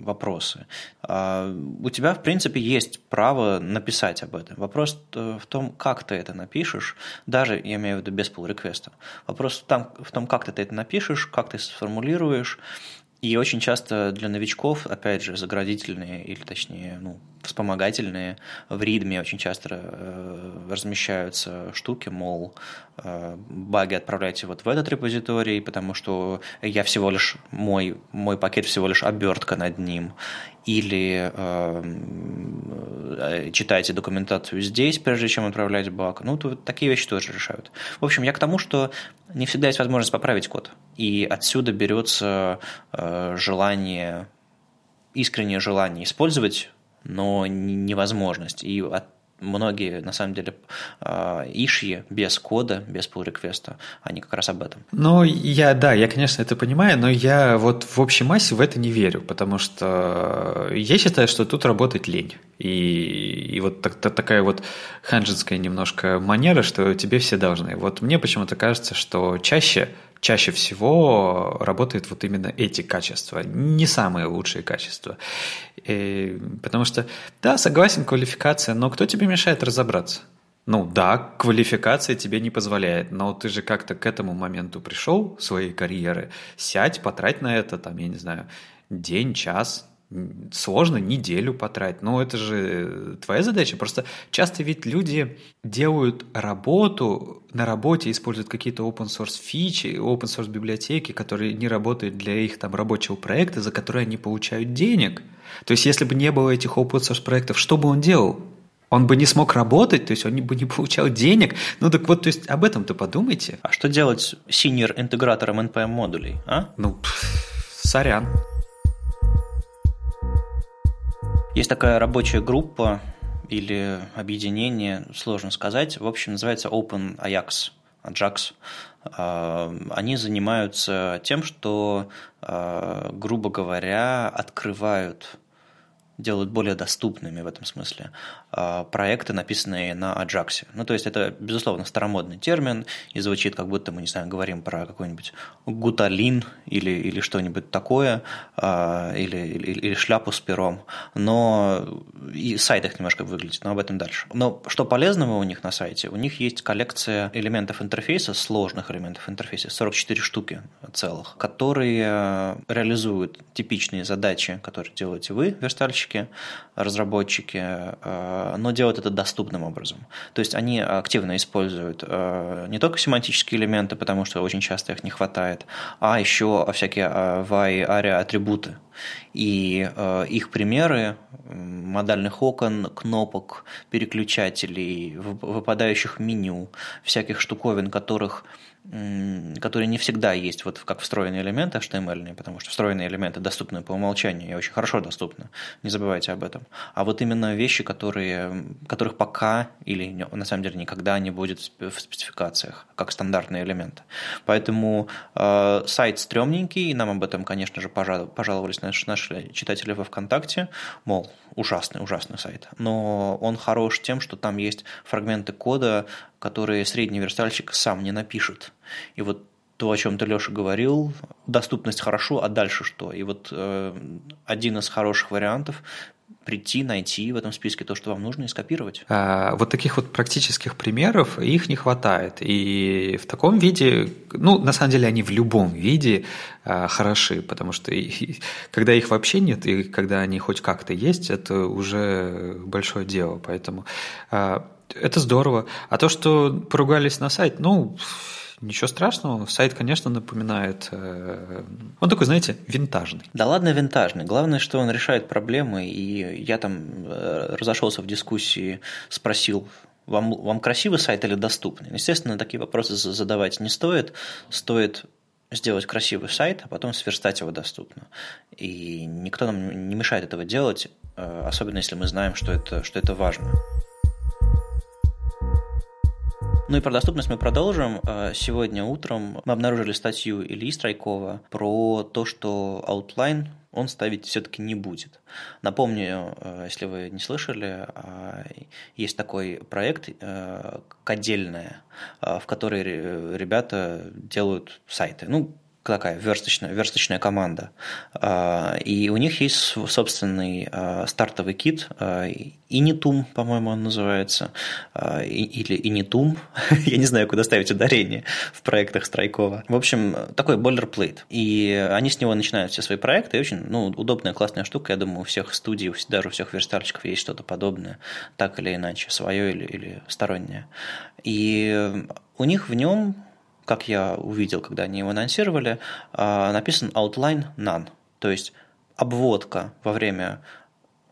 вопросы. А у тебя, в принципе, есть право написать об этом. Вопрос в том, как ты это напишешь, даже, я имею в виду, без pull реквеста Вопрос в том, как ты это напишешь, как ты сформулируешь, и очень часто для новичков, опять же, заградительные или точнее, ну, вспомогательные в ритме очень часто э, размещаются штуки, мол, э, баги отправляйте вот в этот репозиторий, потому что я всего лишь, мой, мой пакет всего лишь обертка над ним, или э, э, читайте документацию здесь, прежде чем отправлять баг. Ну, то такие вещи тоже решают. В общем, я к тому, что не всегда есть возможность поправить код. И отсюда берется э, желание, искреннее желание использовать но невозможность. И от многие, на самом деле, а, ишьи без кода, без pull реквеста они как раз об этом. Ну, я, да, я, конечно, это понимаю, но я вот в общей массе в это не верю, потому что я считаю, что тут работает лень. И, и вот так, так, такая вот ханжинская немножко манера, что тебе все должны. Вот мне почему-то кажется, что чаще чаще всего работают вот именно эти качества, не самые лучшие качества. И, потому что, да, согласен, квалификация, но кто тебе мешает разобраться? Ну да, квалификация тебе не позволяет, но ты же как-то к этому моменту пришел своей карьеры, сядь, потрать на это, там, я не знаю, день, час, сложно неделю потратить. Но это же твоя задача. Просто часто ведь люди делают работу, на работе используют какие-то open source фичи, open source библиотеки, которые не работают для их там рабочего проекта, за которые они получают денег. То есть если бы не было этих open source проектов, что бы он делал? Он бы не смог работать, то есть он бы не получал денег. Ну так вот, то есть об этом-то подумайте. А что делать синер интегратором NPM модулей, а? Ну, сорян. Есть такая рабочая группа или объединение, сложно сказать. В общем, называется Open Ajax. Ajax. они занимаются тем, что, грубо говоря, открывают делают более доступными в этом смысле а, проекты, написанные на Ajax. Ну, то есть это, безусловно, старомодный термин, и звучит, как будто мы, не знаю, говорим про какой-нибудь гуталин или, или что-нибудь такое, а, или, или, или шляпу с пером, но и сайт их немножко выглядит, но об этом дальше. Но что полезного у них на сайте? У них есть коллекция элементов интерфейса, сложных элементов интерфейса, 44 штуки целых, которые реализуют типичные задачи, которые делаете вы, верстальщики, разработчики, но делают это доступным образом. То есть они активно используют э, не только семантические элементы, потому что очень часто их не хватает, а еще всякие VAI, э, ARIA атрибуты. И их примеры модальных окон, кнопок, переключателей, выпадающих меню, всяких штуковин, которых которые не всегда есть, вот как встроенные элементы HTML, потому что встроенные элементы доступны по умолчанию и очень хорошо доступны, не забывайте об этом. А вот именно вещи, которые, которых пока или на самом деле никогда не будет в спецификациях, как стандартные элементы. Поэтому э, сайт стрёмненький, и нам об этом, конечно же, пожаловались наши, наши читатели во ВКонтакте, мол, ужасный, ужасный сайт. Но он хорош тем, что там есть фрагменты кода, которые средний верстальщик сам не напишет. И вот то, о чем ты, Леша, говорил, доступность хорошо, а дальше что? И вот э, один из хороших вариантов прийти, найти в этом списке то, что вам нужно, и скопировать. А, вот таких вот практических примеров, их не хватает. И в таком виде, ну, на самом деле, они в любом виде а, хороши, потому что и, когда их вообще нет, и когда они хоть как-то есть, это уже большое дело. Поэтому а, это здорово. А то, что поругались на сайт, ну, Ничего страшного, сайт, конечно, напоминает... Э, он такой, знаете, винтажный. Да ладно винтажный. Главное, что он решает проблемы, и я там э, разошелся в дискуссии, спросил, вам, вам красивый сайт или доступный? Естественно, такие вопросы задавать не стоит. Стоит сделать красивый сайт, а потом сверстать его доступно. И никто нам не мешает этого делать, э, особенно если мы знаем, что это, что это важно. Ну и про доступность мы продолжим. А, сегодня утром мы обнаружили статью Ильи Страйкова про то, что Outline он ставить все-таки не будет. Напомню, а, если вы не слышали, а, есть такой проект «Кодельная», в который ребята делают сайты. Ну, такая версточная, версточная команда. А, и у них есть собственный а, стартовый кит, Initум, а, по-моему, он называется, или Initум, я не знаю, куда ставить ударение в проектах Страйкова. В общем, такой boilerplate. И они с него начинают все свои проекты, и очень ну, удобная, классная штука. Я думаю, у всех студий, даже у всех верстальщиков есть что-то подобное, так или иначе, свое или, или стороннее. И у них в нем как я увидел, когда они его анонсировали, а, написан outline none, то есть обводка во время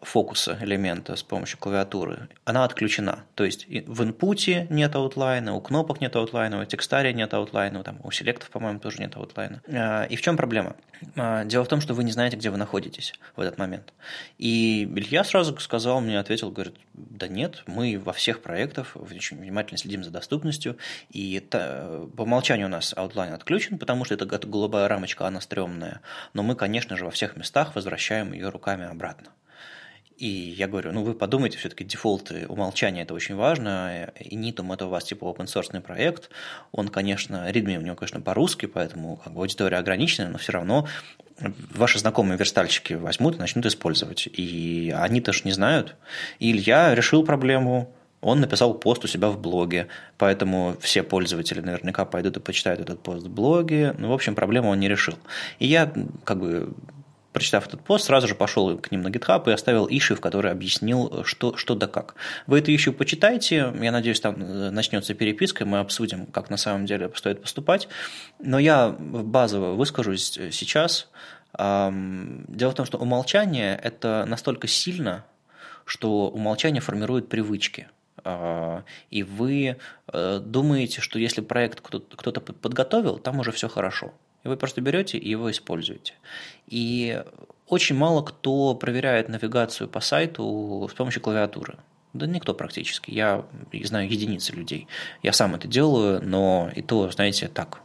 фокуса элемента с помощью клавиатуры, она отключена. То есть в инпуте нет аутлайна, у кнопок нет аутлайна, у textarea нет аутлайна, там, у селектов, по-моему, тоже нет аутлайна. А, и в чем проблема? А, дело в том, что вы не знаете, где вы находитесь в этот момент. И Илья сразу сказал мне, ответил, говорит, да нет, мы во всех проектах очень внимательно следим за доступностью, и это, по умолчанию у нас outline отключен, потому что это голубая рамочка, она стрёмная, но мы, конечно же, во всех местах возвращаем ее руками обратно. И я говорю, ну вы подумайте, все-таки дефолты умолчания это очень важно. И Нитум это у вас типа open source проект. Он, конечно, Readme у него, конечно, по-русски, поэтому как бы, аудитория ограничена, но все равно ваши знакомые верстальщики возьмут и начнут использовать. И они тоже не знают. И Илья решил проблему, он написал пост у себя в блоге, поэтому все пользователи наверняка пойдут и почитают этот пост в блоге. Ну, в общем, проблему он не решил. И я как бы прочитав этот пост, сразу же пошел к ним на GitHub и оставил иши, в который объяснил, что, что да как. Вы это иши почитайте, я надеюсь, там э, начнется переписка, мы обсудим, как на самом деле стоит поступать. Но я базово выскажусь сейчас. Дело в том, что умолчание – это настолько сильно, что умолчание формирует привычки а, – и вы э, думаете, что если проект кто-то подготовил, там уже все хорошо. И вы просто берете и его используете. И очень мало кто проверяет навигацию по сайту с помощью клавиатуры. Да никто практически. Я знаю единицы людей. Я сам это делаю, но и то, знаете, так,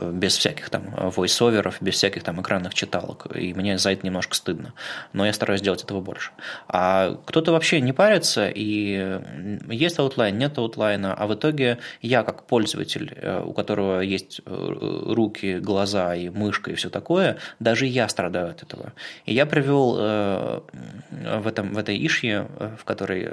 без всяких там войсоверов, без всяких там экранных читалок. И мне за это немножко стыдно. Но я стараюсь делать этого больше. А кто-то вообще не парится, и есть outline, нет аутлайна, а в итоге я как пользователь, э, у которого есть э, руки, глаза и мышка и все такое, даже я страдаю от этого. И я привел э, в, этом, в этой ишье, в которой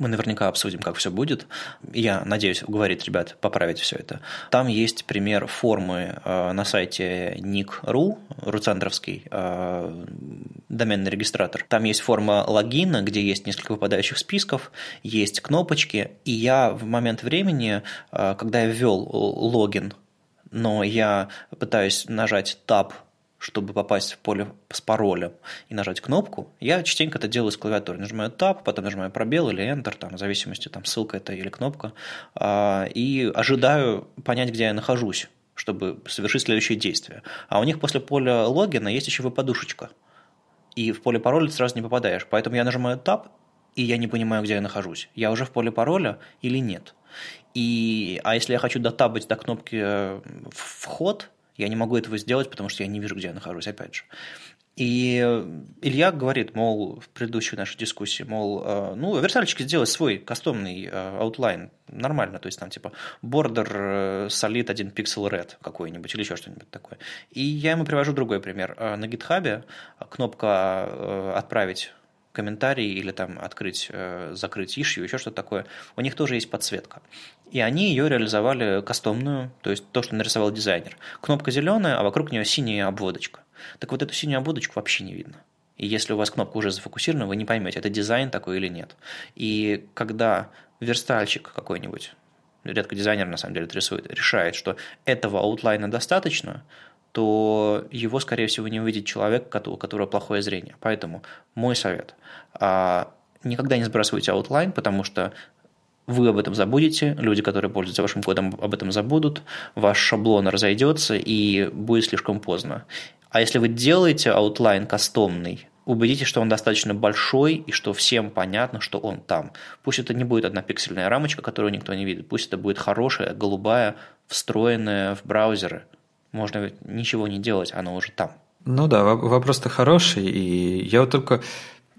мы наверняка обсудим, как все будет. Я надеюсь уговорить ребят поправить все это. Там есть пример формы э, на сайте ник.ру, руцентровский э, доменный регистратор. Там есть форма логина, где есть несколько выпадающих списков, есть кнопочки, и я в момент времени, э, когда я ввел логин, но я пытаюсь нажать Tab чтобы попасть в поле с паролем и нажать кнопку, я частенько это делаю с клавиатуры. Нажимаю Tab, потом нажимаю пробел или Enter, там, в зависимости, там, ссылка это или кнопка, а, и ожидаю понять, где я нахожусь, чтобы совершить следующее действие. А у них после поля логина есть еще выпадушечка. И в поле пароля сразу не попадаешь. Поэтому я нажимаю Tab, и я не понимаю, где я нахожусь. Я уже в поле пароля или нет. И, а если я хочу дотабать до кнопки э, «Вход», я не могу этого сделать, потому что я не вижу, где я нахожусь, опять же. И Илья говорит, мол, в предыдущей нашей дискуссии, мол, э, ну, верстальщик сделать свой кастомный outline, э, нормально, то есть там типа border э, solid 1 pixel red какой-нибудь или еще что-нибудь такое. И я ему привожу другой пример. На гитхабе кнопка «Отправить комментарий или там открыть, закрыть ишью, еще что-то такое, у них тоже есть подсветка. И они ее реализовали кастомную, то есть то, что нарисовал дизайнер. Кнопка зеленая, а вокруг нее синяя обводочка. Так вот эту синюю обводочку вообще не видно. И если у вас кнопка уже зафокусирована, вы не поймете, это дизайн такой или нет. И когда верстальщик какой-нибудь, редко дизайнер на самом деле рисует, решает, что этого аутлайна достаточно, то его, скорее всего, не увидит человек, у которого плохое зрение. Поэтому мой совет а, – никогда не сбрасывайте outline, потому что вы об этом забудете, люди, которые пользуются вашим кодом, об этом забудут, ваш шаблон разойдется и будет слишком поздно. А если вы делаете outline кастомный, убедитесь, что он достаточно большой и что всем понятно, что он там. Пусть это не будет одна пиксельная рамочка, которую никто не видит, пусть это будет хорошая, голубая, встроенная в браузеры. Можно ничего не делать, оно уже там. Ну да, вопрос-то хороший, и я вот только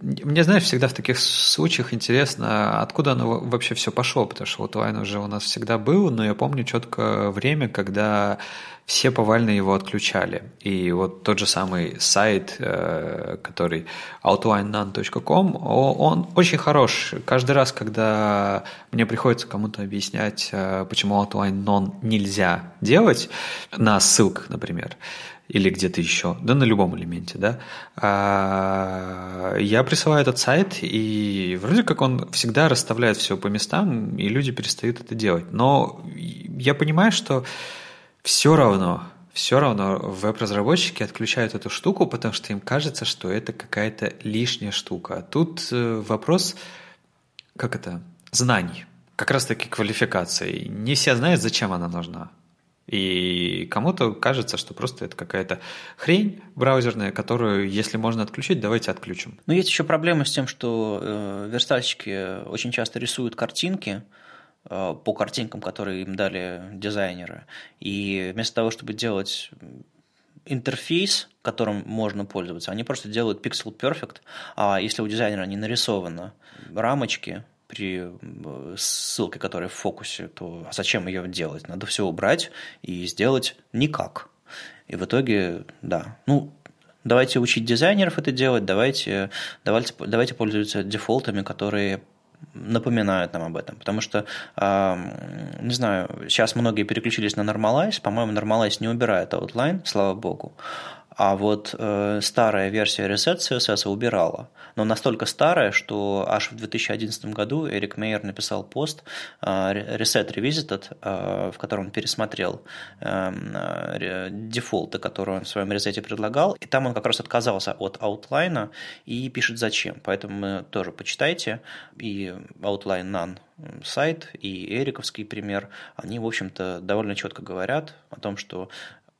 мне, знаешь, всегда в таких случаях интересно, откуда оно вообще все пошло, потому что вот Wine уже у нас всегда был, но я помню четко время, когда все повально его отключали. И вот тот же самый сайт, э, который outlinenan.com, он очень хорош. Каждый раз, когда мне приходится кому-то объяснять, э, почему outline non нельзя делать, на ссылках, например, или где-то еще, да на любом элементе, да, а, я присылаю этот сайт, и вроде как он всегда расставляет все по местам, и люди перестают это делать. Но я понимаю, что все равно, все равно веб-разработчики отключают эту штуку, потому что им кажется, что это какая-то лишняя штука. Тут э, вопрос, как это, знаний, как раз-таки квалификации. Не все знают, зачем она нужна. И кому-то кажется, что просто это какая-то хрень браузерная, которую, если можно отключить, давайте отключим. Но есть еще проблема с тем, что э, верстальщики очень часто рисуют картинки э, по картинкам, которые им дали дизайнеры. И вместо того, чтобы делать интерфейс, которым можно пользоваться, они просто делают pixel perfect, а если у дизайнера не нарисовано рамочки, при ссылке, которая в фокусе, то зачем ее делать? Надо все убрать и сделать никак. И в итоге, да, ну, давайте учить дизайнеров это делать, давайте, давайте, давайте пользоваться дефолтами, которые напоминают нам об этом. Потому что, э, не знаю, сейчас многие переключились на Normalize. По-моему, Normalize не убирает outline, слава богу. А вот э, старая версия Reset CSS убирала. Но настолько старая, что аж в 2011 году Эрик Мейер написал пост э, Reset Revisited, э, в котором он пересмотрел э, дефолты, которые он в своем резете предлагал. И там он как раз отказался от аутлайна и пишет зачем. Поэтому тоже почитайте. И Outline None сайт и Эриковский пример, они, в общем-то, довольно четко говорят о том, что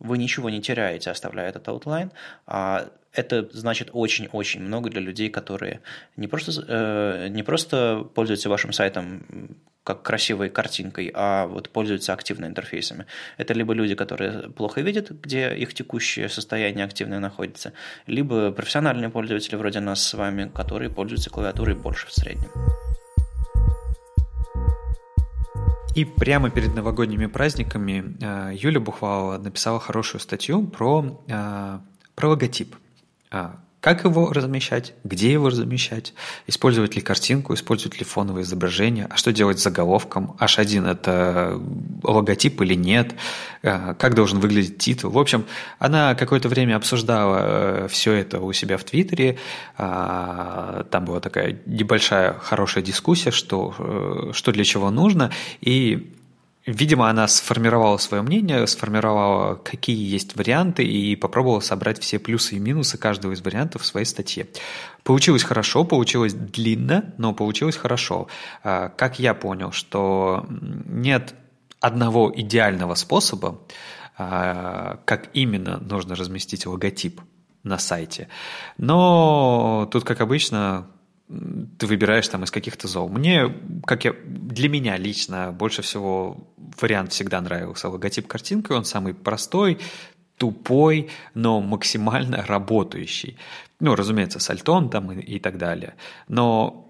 вы ничего не теряете, оставляя этот outline, а это значит очень-очень много для людей, которые не просто, э, не просто пользуются вашим сайтом как красивой картинкой, а вот пользуются активно интерфейсами. Это либо люди, которые плохо видят, где их текущее состояние активное находится, либо профессиональные пользователи вроде нас с вами, которые пользуются клавиатурой больше в среднем. И прямо перед новогодними праздниками э, Юля Бухвалова написала хорошую статью про, э, про логотип. Как его размещать, где его размещать, использовать ли картинку, использовать ли фоновое изображение, а что делать с заголовком, H1 это логотип или нет, э, как должен выглядеть титул. В общем, она какое-то время обсуждала э, все это у себя в Твиттере, а, там была такая небольшая хорошая дискуссия, что, э, что для чего нужно, и Видимо, она сформировала свое мнение, сформировала, какие есть варианты, и попробовала собрать все плюсы и минусы каждого из вариантов в своей статье. Получилось хорошо, получилось длинно, но получилось хорошо. А, как я понял, что нет одного идеального способа, а, как именно нужно разместить логотип на сайте. Но тут, как обычно, ты выбираешь там из каких-то зол. Мне, как я, для меня лично больше всего вариант всегда нравился логотип картинкой, он самый простой, тупой, но максимально работающий. Ну, разумеется, с альтон там и, и так далее. Но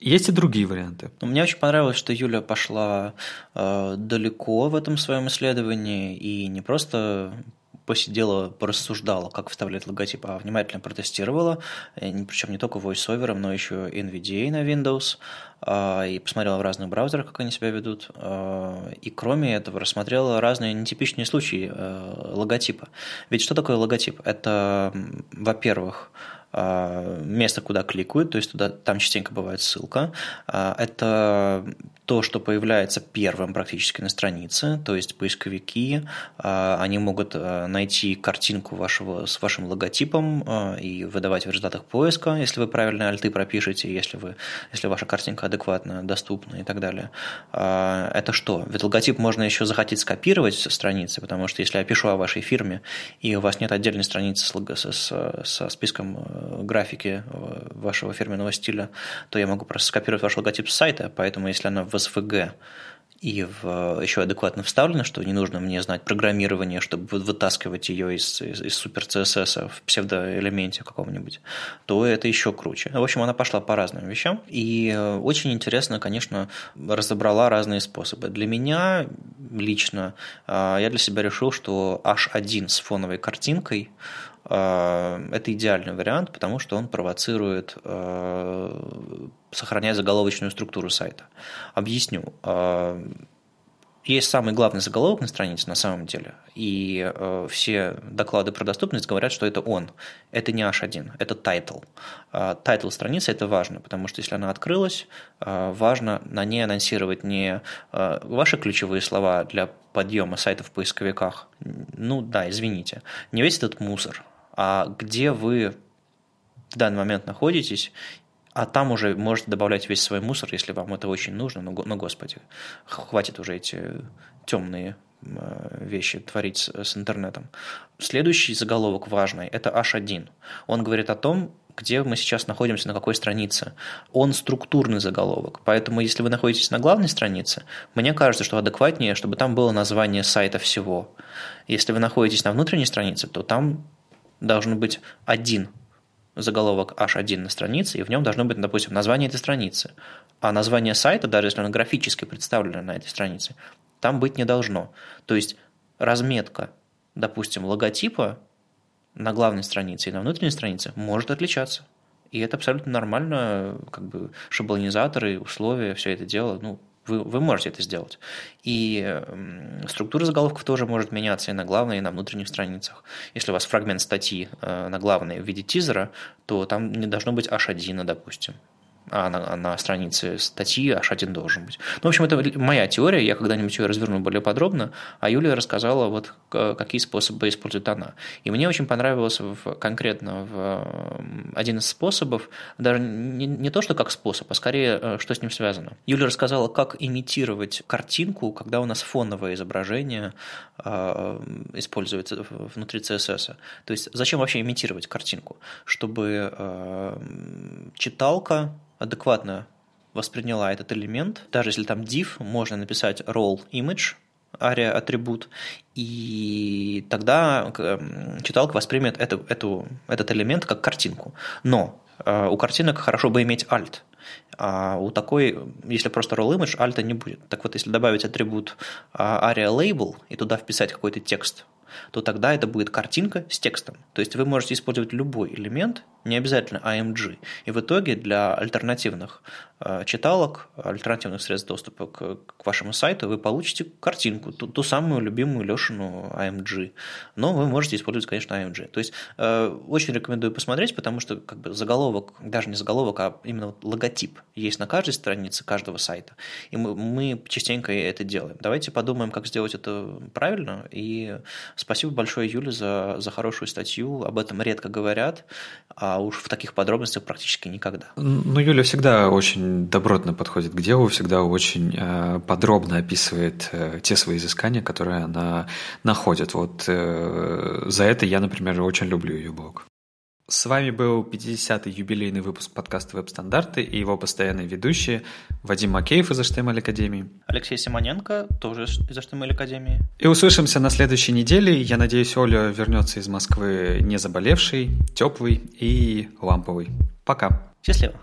есть и другие варианты. Мне очень понравилось, что Юля пошла э, далеко в этом своем исследовании и не просто посидела, порассуждала, как вставлять логотип, а внимательно протестировала, э, причем не только VoiceOver, но еще NVDA на Windows, и посмотрела в разных браузерах, как они себя ведут, а, и кроме этого рассмотрела разные нетипичные случаи э, логотипа. Ведь что такое логотип? Это, во-первых, а, место, куда кликают, то есть туда, там частенько бывает ссылка. Это то, что появляется первым практически на странице, то есть поисковики, а, они могут а, найти картинку вашего, с вашим логотипом а, и выдавать в результатах поиска, если вы правильно альты пропишете, если, вы, если ваша картинка адекватно доступна и так далее. Это что? Ведь логотип можно еще захотеть скопировать со страницы, потому что если я пишу о вашей фирме, и у вас нет отдельной страницы с, с, со списком э, графики э, вашего фирменного стиля, то я могу просто скопировать ваш логотип с сайта, поэтому если она в SVG и в, еще адекватно вставлено, что не нужно мне знать программирование, чтобы вытаскивать ее из, из, из супер CSS в псевдоэлементе каком-нибудь, то это еще круче. В общем, она пошла по разным вещам. И э, очень интересно, конечно, разобрала разные способы. Для меня лично э, я для себя решил, что H1 с фоновой картинкой Э, это идеальный вариант, потому что он провоцирует э, сохранять заголовочную структуру сайта. Объясню. Э, есть самый главный заголовок на странице на самом деле, и все доклады про доступность говорят, что это он. Это не H1, это title. Title страницы – это важно, потому что если она открылась, важно на ней анонсировать не ваши ключевые слова для подъема сайта в поисковиках. Ну да, извините. Не весь этот мусор, а где вы в данный момент находитесь, а там уже можете добавлять весь свой мусор, если вам это очень нужно, но, но господи, хватит уже эти темные э, вещи творить с, с интернетом. Следующий заголовок важный – это H1. Он говорит о том, где мы сейчас находимся, на какой странице. Он структурный заголовок. Поэтому, если вы находитесь на главной странице, мне кажется, что адекватнее, чтобы там было название сайта всего. Если вы находитесь на внутренней странице, то там должен быть один заголовок H1 на странице, и в нем должно быть, допустим, название этой страницы. А название сайта, даже если оно графически представлено на этой странице, там быть не должно. То есть разметка, допустим, логотипа на главной странице и на внутренней странице может отличаться. И это абсолютно нормально, как бы шаблонизаторы, условия, все это дело, ну, вы, вы можете это сделать. И структура заголовков тоже может меняться и на главной, и на внутренних страницах. Если у вас фрагмент статьи э, на главной в виде тизера, то там не должно быть H1, допустим. А на, на странице статьи H1 должен быть. Ну, в общем, это моя теория, я когда-нибудь ее разверну более подробно, а Юлия рассказала, вот какие способы использует она. И мне очень понравилось в, конкретно в один из способов, даже не, не то, что как способ, а скорее, э, что с ним связано. Юлия рассказала, как имитировать картинку, когда у нас фоновое изображение э, используется внутри CSS. То есть зачем вообще имитировать картинку? Чтобы э, читалка адекватно восприняла этот элемент, даже если там div, можно написать role image, ария атрибут, и тогда читалка воспримет эту, эту, этот элемент как картинку. Но э, у картинок хорошо бы иметь alt. А у такой, если просто role image, альта не будет. Так вот, если добавить атрибут aria label и туда вписать какой-то текст, то тогда это будет картинка с текстом. То есть вы можете использовать любой элемент, не обязательно AMG. И в итоге для альтернативных э, читалок, альтернативных средств доступа к, к вашему сайту вы получите картинку, ту, ту самую любимую Лешину AMG. Но вы можете использовать, конечно, AMG. То есть э, очень рекомендую посмотреть, потому что как бы заголовок, даже не заголовок, а именно вот логотип есть на каждой странице каждого сайта. И мы, мы частенько это делаем. Давайте подумаем, как сделать это правильно. И спасибо большое, Юле, за, за хорошую статью. Об этом редко говорят. А уж в таких подробностях практически никогда. Ну, Юля всегда очень добротно подходит к делу, всегда очень э, подробно описывает э, те свои изыскания, которые она находит. Вот э, за это я, например, очень люблю ее блог. С вами был 50-й юбилейный выпуск подкаста «Веб-стандарты» и его постоянные ведущие Вадим Макеев из HTML Академии. Алексей Симоненко, тоже из HTML Академии. И услышимся на следующей неделе. Я надеюсь, Оля вернется из Москвы не заболевшей, теплый и ламповый. Пока. Счастливо.